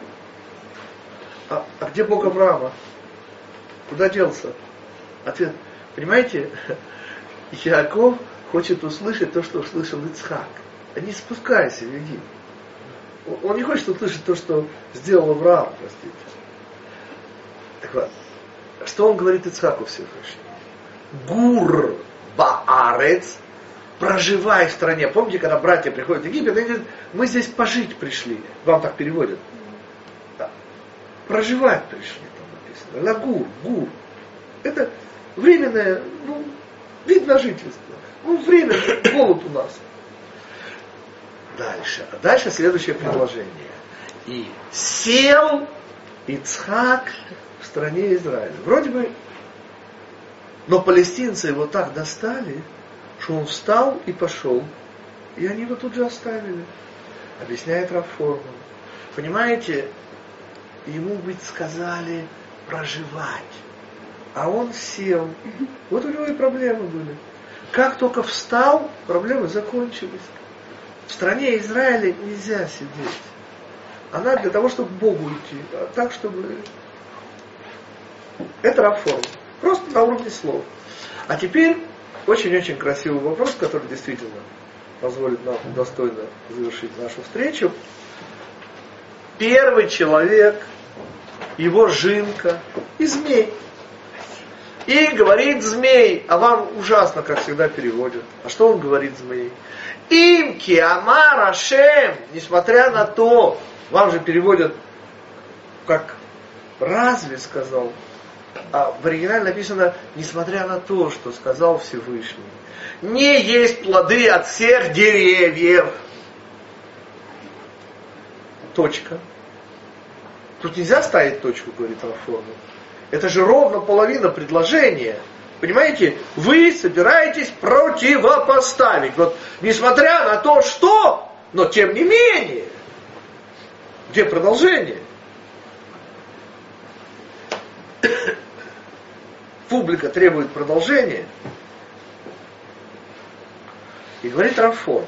А, а где Бог Авраама? Куда делся? Ответ. Понимаете, Яков хочет услышать то, что услышал Ицхак. А не спускайся в Египет. Он не хочет услышать то, что сделал Авраам, простите. Так вот, что он говорит Ицхаку Всевышний? Гур баарец, проживай в стране. Помните, когда братья приходят в Египет, они говорят, мы здесь пожить пришли. Вам так переводят. Да. Проживать пришли, там написано. Лагур, гур. Это временное, ну, вид на жительство. Ну, время, голод у нас. Дальше. А дальше следующее предложение. И сел Ицхак в стране Израиля. Вроде бы, но палестинцы его так достали, что он встал и пошел. И они его тут же оставили. Объясняет Рафформан. Понимаете, ему быть сказали проживать. А он сел. Вот у него и проблемы были. Как только встал, проблемы закончились. В стране Израиля нельзя сидеть. Она для того, чтобы к Богу идти, а так, чтобы... Это рабформа. Просто на уровне слов. А теперь очень-очень красивый вопрос, который действительно позволит нам достойно завершить нашу встречу. Первый человек, его жинка и змей. И говорит змей, а вам ужасно, как всегда, переводят. А что он говорит змей? Им киамар Ашем, несмотря на то, вам же переводят как разве сказал, а в оригинале написано, несмотря на то, что сказал Всевышний, не есть плоды от всех деревьев. Точка. Тут нельзя ставить точку, говорит Алфорна. Это же ровно половина предложения. Понимаете, вы собираетесь противопоставить. Вот, несмотря на то, что, но тем не менее. Где продолжение? Публика требует продолжения. И говорит Рафон,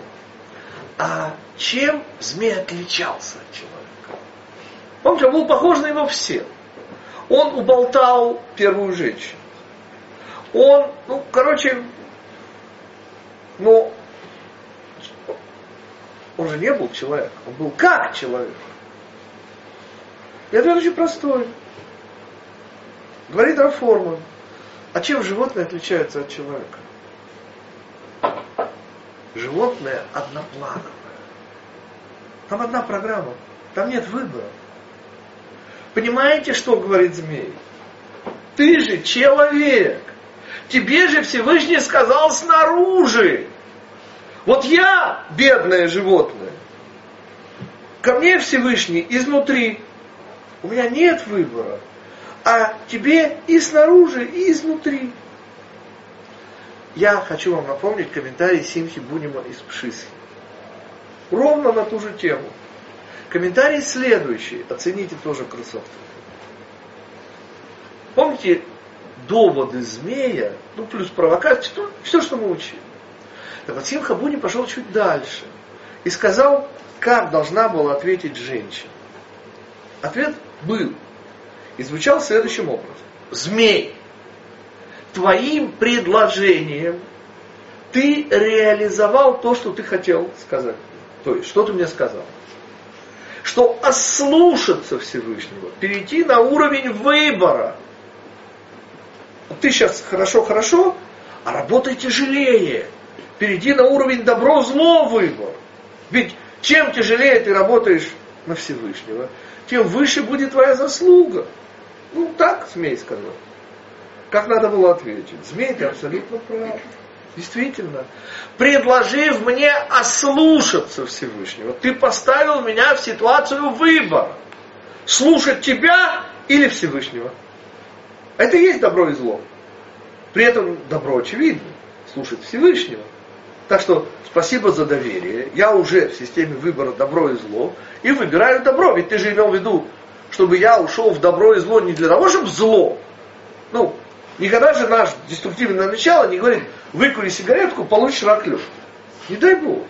а чем змей отличался от человека? Помните, он был похож на его всех. Он уболтал первую женщину. Он, ну, короче, ну, он же не был человек, он был как человек. И ответ очень простой. Говорит Раформан, а чем животные отличаются от человека? Животное одноплановое. Там одна программа, там нет выбора. Понимаете, что говорит змей? Ты же человек. Тебе же Всевышний сказал снаружи. Вот я бедное животное. Ко мне Всевышний изнутри. У меня нет выбора. А тебе и снаружи, и изнутри. Я хочу вам напомнить комментарий Симхи Бунима из Пшиски. Ровно на ту же тему. Комментарий следующий. Оцените тоже красоту. Помните доводы змея, ну плюс провокация, все, все, что мы учили. Так вот Симха Буни пошел чуть дальше и сказал, как должна была ответить женщина. Ответ был и звучал следующим образом. Змей, твоим предложением ты реализовал то, что ты хотел сказать. То есть, что ты мне сказал? Что ослушаться Всевышнего, перейти на уровень выбора. Ты сейчас хорошо-хорошо, а работай тяжелее. Перейди на уровень добро-зло выбор. Ведь чем тяжелее ты работаешь на Всевышнего, тем выше будет твоя заслуга. Ну, так змей сказал. Как надо было ответить? Змей, ты абсолютно прав. Действительно. Предложив мне ослушаться Всевышнего, ты поставил меня в ситуацию выбора. Слушать тебя или Всевышнего. Это и есть добро и зло. При этом добро очевидно. Слушать Всевышнего. Так что спасибо за доверие. Я уже в системе выбора добро и зло. И выбираю добро. Ведь ты же имел в виду, чтобы я ушел в добро и зло не для того, чтобы зло. Ну, никогда же наш деструктивное начало не говорит, выкури сигаретку, получишь рак легких. Не дай Бог.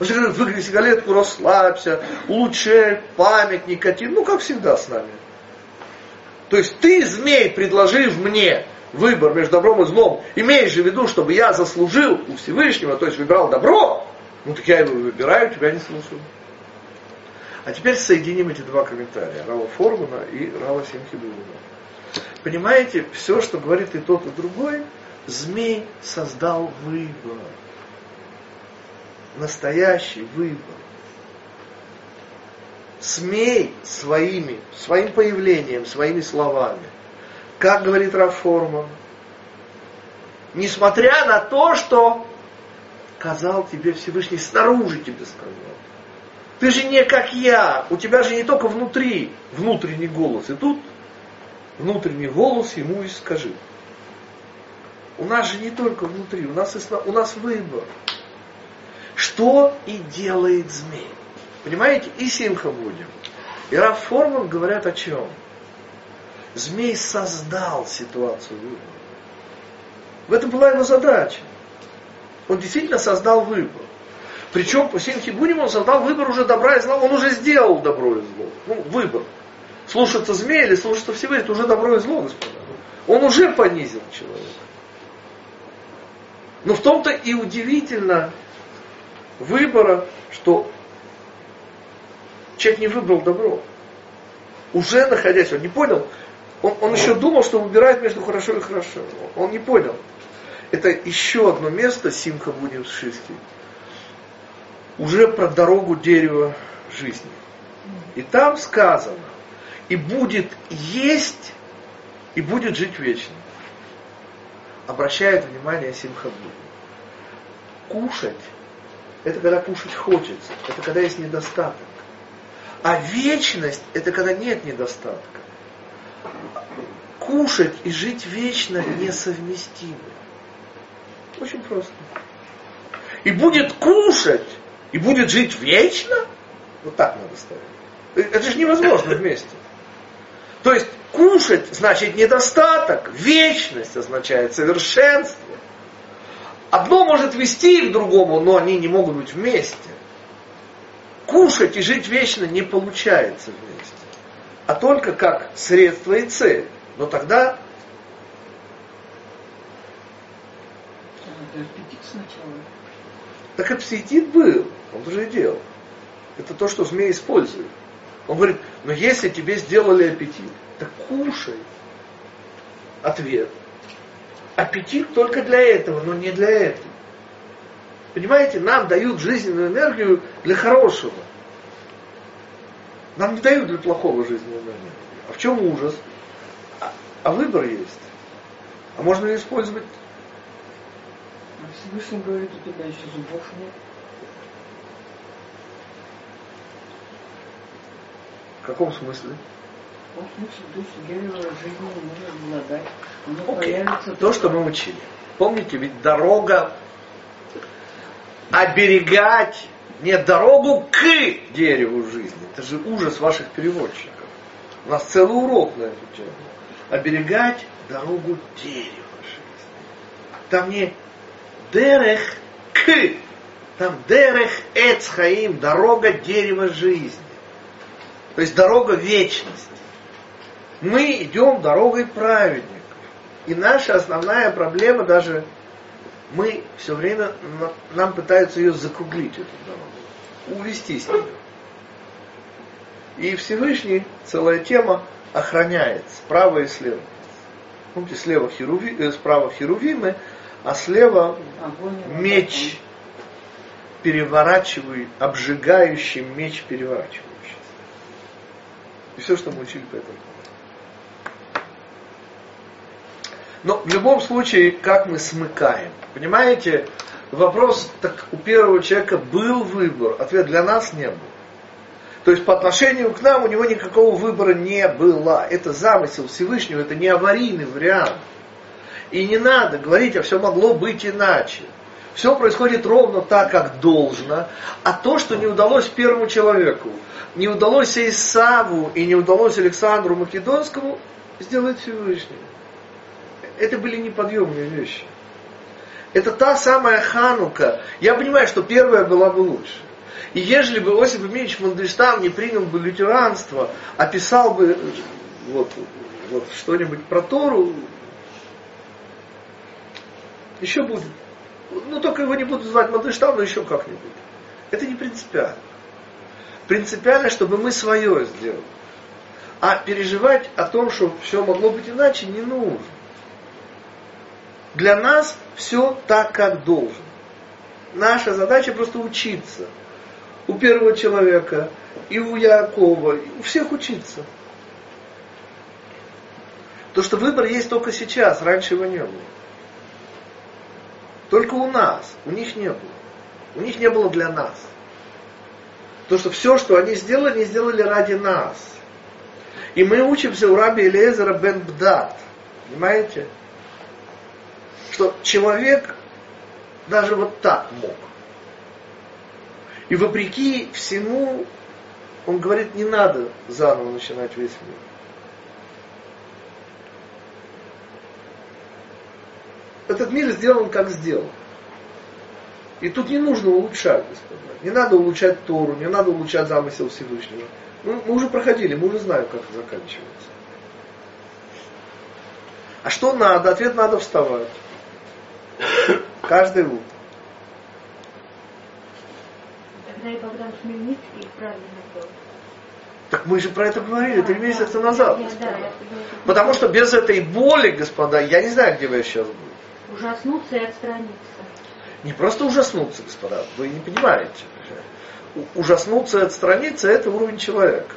Он говорит, выкури сигаретку, расслабься, улучшай память, никотин. Ну, как всегда с нами. То есть ты, змей, предложив мне выбор между добром и злом, имеешь в виду, чтобы я заслужил у Всевышнего, то есть выбирал добро, ну так я его выбираю, тебя не слушаю. А теперь соединим эти два комментария, Рава Формана и Рава Симхидулина. Понимаете, все, что говорит и тот, и другой, змей создал выбор. Настоящий выбор. Смей своими, своим появлением, своими словами как говорит Раформан, несмотря на то, что сказал тебе Всевышний, снаружи тебе сказал. Ты же не как я, у тебя же не только внутри внутренний голос. И тут внутренний голос ему и скажи. У нас же не только внутри, у нас, у нас выбор. Что и делает змей. Понимаете, и Симха будем. И Раф Форман говорят о чем? Змей создал ситуацию выбора. В этом была его задача. Он действительно создал выбор. Причем по Синхи Буним он создал выбор уже добра и зла. Он уже сделал добро и зло. Ну, выбор. Слушаться змея или слушаться Всевышнего, это уже добро и зло, господа. Он уже понизил человека. Но в том-то и удивительно выбора, что человек не выбрал добро. Уже находясь, он не понял, он, он еще думал, что выбирает между хорошо и хорошо. Он не понял. Это еще одно место, Симха будет Шиски, уже про дорогу дерева жизни. И там сказано, и будет есть, и будет жить вечно. Обращает внимание Симха Кушать, это когда кушать хочется, это когда есть недостаток. А вечность, это когда нет недостатка кушать и жить вечно несовместимы. Очень просто. И будет кушать, и будет жить вечно? Вот так надо ставить. Это же невозможно вместе. То есть кушать значит недостаток, вечность означает совершенство. Одно может вести к другому, но они не могут быть вместе. Кушать и жить вечно не получается вместе, а только как средство и цель. Но тогда... Так аппетит был, он уже делал. Это то, что змей использует. Он говорит, но если тебе сделали аппетит, так кушай. Ответ. Аппетит только для этого, но не для этого. Понимаете, нам дают жизненную энергию для хорошего. Нам не дают для плохого жизненную энергию. А в чем ужас? а, а выбор есть. А можно ли использовать А Всевышний говорит, у тебя еще зубов нет. в каком смысле? Появится То, что мы учили. Помните, ведь дорога оберегать не дорогу к дереву жизни. Это же ужас ваших переводчиков. У нас целый урок на эту тему. Оберегать дорогу дерева жизни. Там не дерех к, там дерех эцхаим, дорога дерева жизни. То есть дорога вечности. Мы идем дорогой праведников. И наша основная проблема даже, мы все время, на- нам пытаются ее закруглить, эту дорогу, увести с нее. И Всевышний, целая тема, охраняет справа и слева. Помните, слева херуви, э, справа херувимы, а слева меч переворачивающий, обжигающий меч переворачивающий. И все, что мы учили по этому. Но в любом случае, как мы смыкаем? Понимаете, вопрос, так у первого человека был выбор, ответ для нас не был. То есть по отношению к нам у него никакого выбора не было. Это замысел Всевышнего, это не аварийный вариант. И не надо говорить, а все могло быть иначе. Все происходит ровно так, как должно. А то, что не удалось первому человеку, не удалось Исаву и не удалось Александру Македонскому, сделает Всевышний. Это были неподъемные вещи. Это та самая Ханука. Я понимаю, что первая была бы лучше. И ежели бы Осип Емельевич Мандельштам не принял бы лютеранство, а писал бы вот, вот что-нибудь про Тору, еще будет. Ну, только его не будут звать Мандельштам, но еще как-нибудь. Это не принципиально. Принципиально, чтобы мы свое сделали. А переживать о том, что все могло быть иначе, не нужно. Для нас все так, как должен. Наша задача просто учиться. У первого человека, и у Якова, и у всех учиться. То, что выбор есть только сейчас, раньше его не было. Только у нас, у них не было. У них не было для нас. То, что все, что они сделали, они сделали ради нас. И мы учимся у раби Элиезера бен Бдат. Понимаете? Что человек даже вот так мог. И вопреки всему, он говорит, не надо заново начинать весь мир. Этот мир сделан, как сделан. И тут не нужно улучшать, господа. Не надо улучшать Тору, не надо улучшать замысел Всевышнего. Ну, мы уже проходили, мы уже знаем, как это заканчивается. А что надо? Ответ надо вставать. Каждое утро. Тогда и Богдан Хмельницкий правильно был. Так мы же про это говорили три месяца назад. Я, да, господа. я- Потому что без этой боли, господа, я не знаю, где вы сейчас будете. Ужаснуться и отстраниться. Не просто ужаснуться, господа, вы не понимаете. Ужаснуться и отстраниться это уровень человека.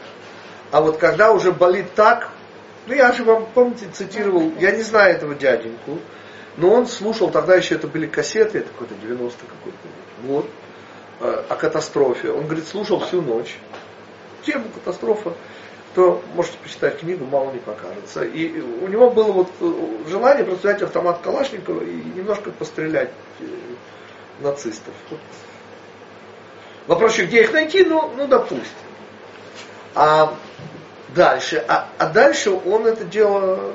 А вот когда уже болит так, ну я же вам, помните, цитировал, я не знаю этого дяденьку, но он слушал, тогда еще это были кассеты, это какой-то 90 какой-то год, э, о катастрофе. Он говорит, слушал всю ночь. Тему катастрофа, то можете почитать книгу, мало не покажется. И у него было вот э, желание просто взять автомат Калашникова и немножко пострелять э, нацистов. Вот. Вопрос еще, где их найти, ну, ну допустим. А дальше, а, а дальше он это дело,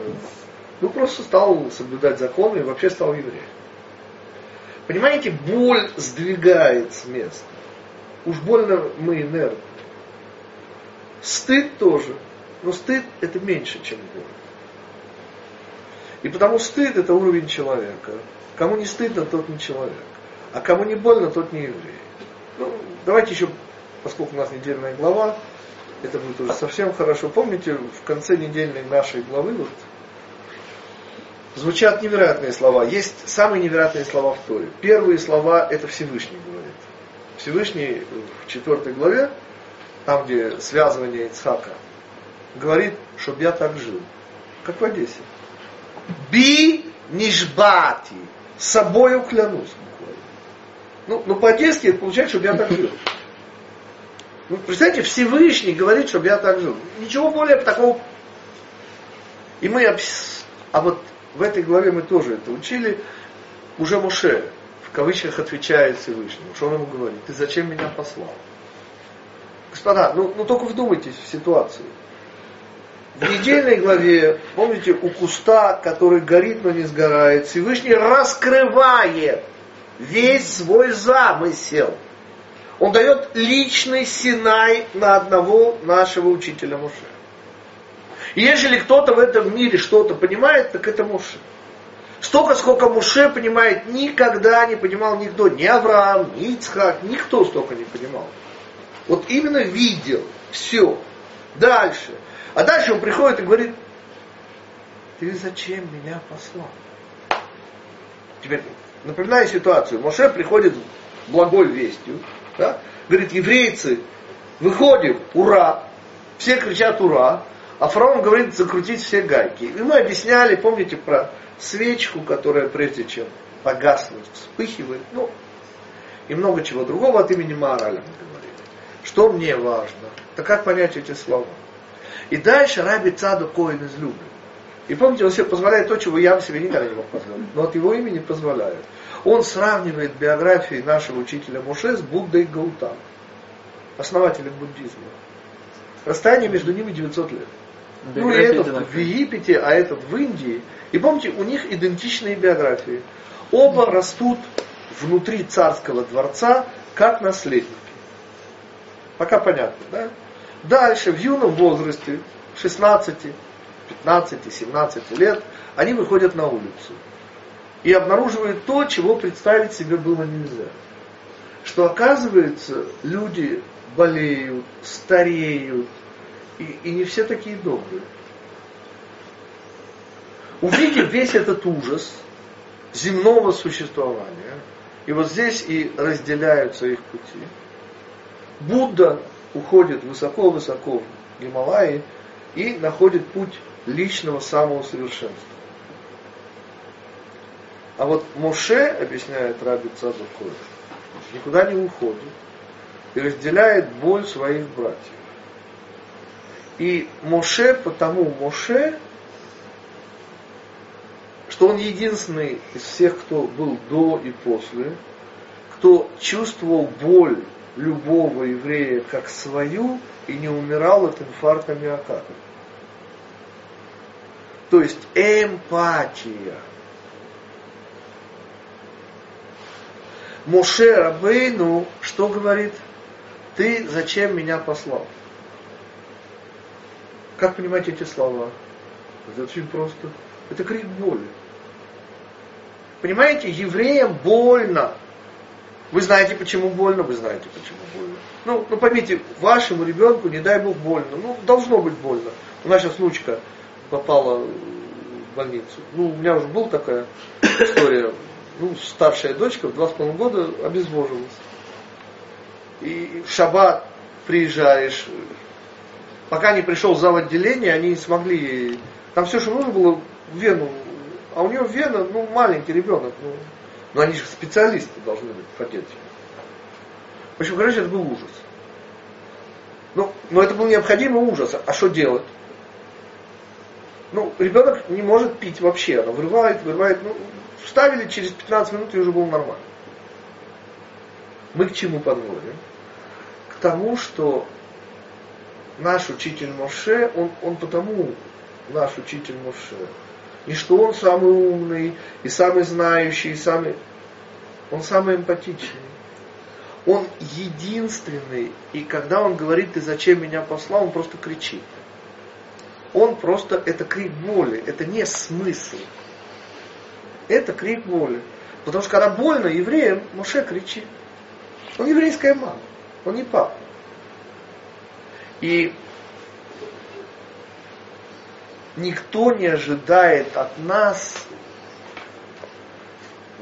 ну просто стал соблюдать законы и вообще стал евреем. Понимаете, боль сдвигает с места. Уж больно мы инертны. Стыд тоже. Но стыд это меньше, чем боль. И потому стыд это уровень человека. Кому не стыдно, тот не человек. А кому не больно, тот не еврей. Ну, давайте еще, поскольку у нас недельная глава, это будет уже совсем хорошо. Помните, в конце недельной нашей главы вот, звучат невероятные слова. Есть самые невероятные слова в Торе. Первые слова это Всевышний говорит. Всевышний в четвертой главе, там где связывание Ицхака, говорит, чтобы я так жил. как в Одессе. Би нишбати. С собою клянусь. Ну, ну по-одесски это получается, чтобы я так жил. Ну, представьте, Всевышний говорит, чтобы я так жил. Ничего более такого. И мы, обс- а вот в этой главе мы тоже это учили, уже Муше в кавычках отвечает Всевышнему. Что он ему говорит? Ты зачем меня послал? Господа, ну, ну только вдумайтесь в ситуацию. В недельной главе, помните, у куста, который горит, но не сгорает, Всевышний раскрывает весь свой замысел. Он дает личный Синай на одного нашего учителя Муше. И Ежели кто-то в этом мире что-то понимает, так это Муше. Столько, сколько Муше понимает, никогда не понимал никто. Ни Авраам, ни Ицхак, никто столько не понимал. Вот именно видел все. Дальше. А дальше он приходит и говорит, ты зачем меня послал? Теперь, напоминаю ситуацию. Моше приходит благой вестью. Да? Говорит, еврейцы, выходим, ура. Все кричат ура. А фараон говорит закрутить все гайки. И мы объясняли, помните, про свечку, которая прежде чем погаснуть, вспыхивает. Ну, и много чего другого от имени Маораля мы говорили. Что мне важно? Так как понять эти слова? И дальше Раби Цаду Коин из Любы. И помните, он себе позволяет то, чего я себе никогда не мог позволить. Но от его имени позволяет. Он сравнивает биографии нашего учителя Муше с Буддой Гаутам, основателем буддизма. Расстояние между ними 900 лет. Ну и Биография этот в. Египете, а этот в Индии. И помните, у них идентичные биографии. Оба растут внутри царского дворца как наследники. Пока понятно, да? Дальше, в юном возрасте, 16, 15, 17 лет, они выходят на улицу и обнаруживают то, чего представить себе было нельзя. Что оказывается, люди болеют, стареют, и, и не все такие добрые. Увидев весь этот ужас земного существования, и вот здесь и разделяются их пути, Будда уходит высоко-высоко в Гималаи и находит путь личного самоусовершенства. А вот Моше, объясняет Раби Цадок Коэн, никуда не уходит и разделяет боль своих братьев. И Моше, потому Моше, что он единственный из всех, кто был до и после, кто чувствовал боль любого еврея как свою и не умирал от инфаркта миокарда. То есть эмпатия. Моше Рабейну что говорит? Ты зачем меня послал? Как понимать эти слова? Это очень просто. Это крик боли. Понимаете, евреям больно. Вы знаете, почему больно, вы знаете, почему больно. Ну, ну поймите, вашему ребенку, не дай бог, больно. Ну, должно быть больно. У нас сейчас внучка попала в больницу. Ну, у меня уже была такая история. Ну, старшая дочка в два с половиной года обезвожилась. И в шаббат приезжаешь, пока не пришел зал отделения, они не смогли. Там все, что нужно было, в вену. А у нее вена, ну, маленький ребенок. Ну, но они же специалисты должны быть детям. В общем, короче, это был ужас. Ну, но это был необходимый ужас. А что делать? Ну, ребенок не может пить вообще. Она вырывает, вырывает. Ну, вставили, через 15 минут и уже было нормально. Мы к чему подводим? К тому, что наш учитель Моше, он, он потому наш учитель Моше, не что он самый умный, и самый знающий, и самый... Он самый эмпатичный. Он единственный, и когда он говорит, ты зачем меня послал, он просто кричит. Он просто, это крик боли, это не смысл. Это крик боли. Потому что когда больно евреям, Моше кричит. Он еврейская мама, он не папа. И никто не ожидает от нас,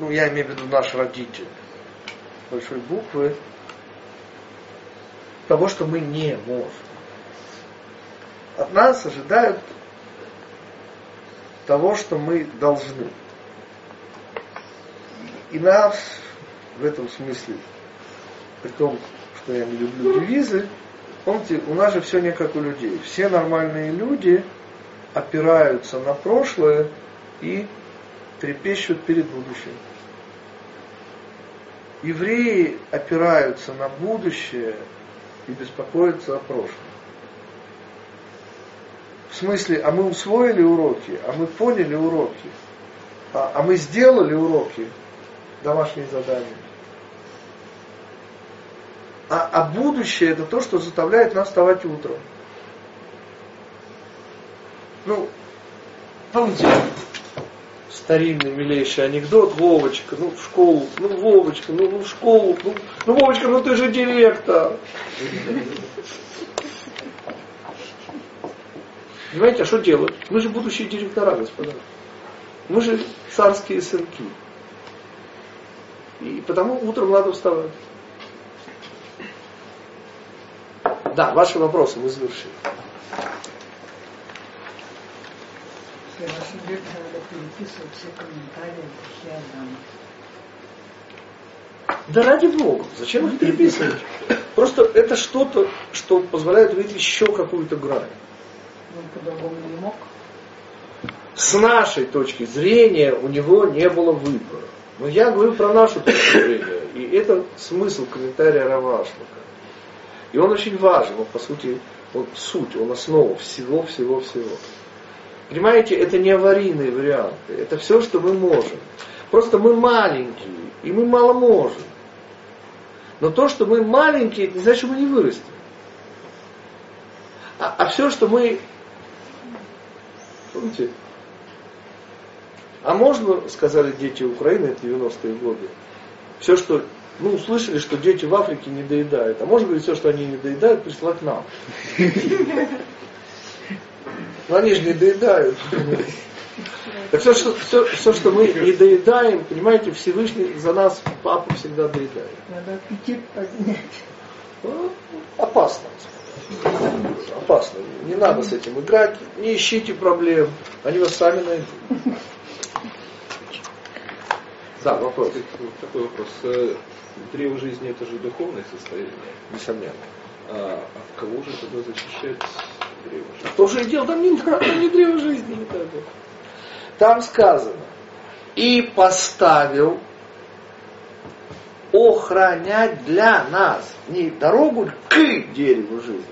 ну я имею в виду наш родитель, большой буквы, того, что мы не можем. От нас ожидают того, что мы должны. И нас в этом смысле, при том, что я не люблю девизы, помните, у нас же все не как у людей. Все нормальные люди опираются на прошлое и трепещут перед будущим. Евреи опираются на будущее и беспокоятся о прошлом. В смысле, а мы усвоили уроки, а мы поняли уроки, а, а мы сделали уроки, домашние задания. А, будущее это то, что заставляет нас вставать утром. Ну, помните, старинный, милейший анекдот, Вовочка, ну в школу, ну Вовочка, ну, ну в школу, ну, ну Вовочка, ну ты же директор. Понимаете, а что делать? Мы же будущие директора, господа. Мы же царские сынки. И потому утром надо вставать. Да, ваши вопросы мы завершили. Надо переписывать все комментарии Адама. Да ради Бога, зачем их переписывать? Просто это что-то, что позволяет увидеть еще какую-то грань. Он по-другому не мог. С нашей точки зрения у него не было выбора. Но я говорю про нашу точку зрения. И это смысл комментария Равашмака. И он очень важен, он по сути, он суть, он основа всего-всего-всего. Понимаете, это не аварийные варианты, это все, что мы можем. Просто мы маленькие, и мы мало можем. Но то, что мы маленькие, это не значит, что мы не вырастем. А, а все, что мы... Помните? А можно, сказали дети Украины, это 90-е годы, все, что ну, услышали, что дети в Африке не доедают. А может быть, все, что они не доедают, прислать нам. Но они же не доедают. Так все, что, все, все, что мы не доедаем, понимаете, Всевышний за нас папу всегда доедает. Надо аппетит поднять. Опасно. Опасно. Не надо с этим играть. Не ищите проблем. Они вас сами найдут. Да, вопрос. Вот Такой вопрос. Древо жизни это же духовное состояние. Несомненно. А, а в кого же тогда защищать древо жизни? То же и дело, там не там не древо жизни не надо. Там сказано, и поставил охранять для нас не дорогу к дереву жизни,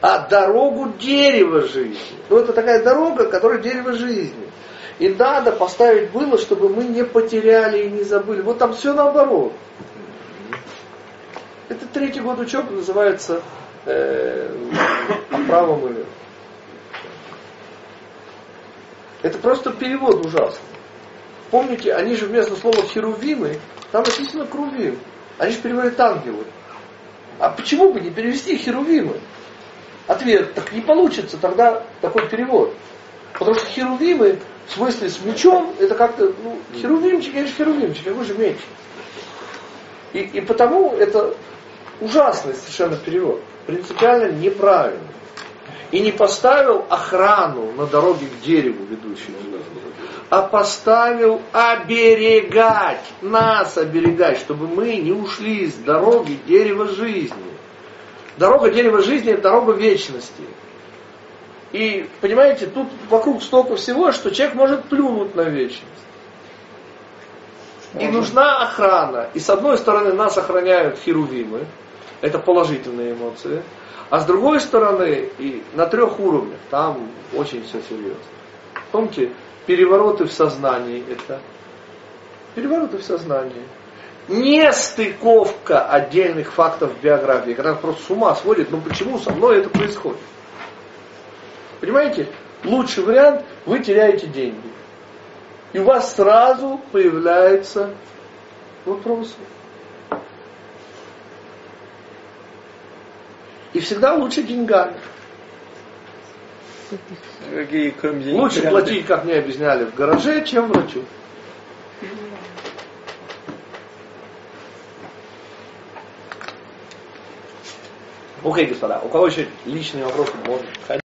а дорогу дерева жизни. Ну, это такая дорога, которая дерево жизни. И надо поставить было, чтобы мы не потеряли и не забыли. Вот там все наоборот. Это третий год учебы называется э, правом и Это просто перевод ужасный. Помните, они же вместо слова херувимы, там написано крувим. Они же переводят ангелы. А почему бы не перевести херувимы? Ответ, так не получится тогда такой перевод. Потому что херувимы, в смысле с мечом, это как-то, ну, херувимчик, конечно, херувимчик, какой же меч. И, и потому это ужасный совершенно перевод. Принципиально неправильный. И не поставил охрану на дороге к дереву, ведущей а поставил оберегать, нас оберегать, чтобы мы не ушли с дороги дерева жизни. Дорога дерева жизни – это дорога вечности. И, понимаете, тут вокруг столько всего, что человек может плюнуть на вечность. И нужна охрана. И с одной стороны нас охраняют херувимы, это положительные эмоции. А с другой стороны, и на трех уровнях, там очень все серьезно. Помните, перевороты в сознании это перевороты в сознании. Не стыковка отдельных фактов в биографии, когда просто с ума сводит, ну почему со мной это происходит. Понимаете, лучший вариант, вы теряете деньги. И у вас сразу появляются вопросы. И всегда лучше деньгами. Какие, кроме денег, Лучше варианты? платить, как мне объясняли, в гараже, чем врачу. Окей, господа, у кого еще личные вопросы, можно.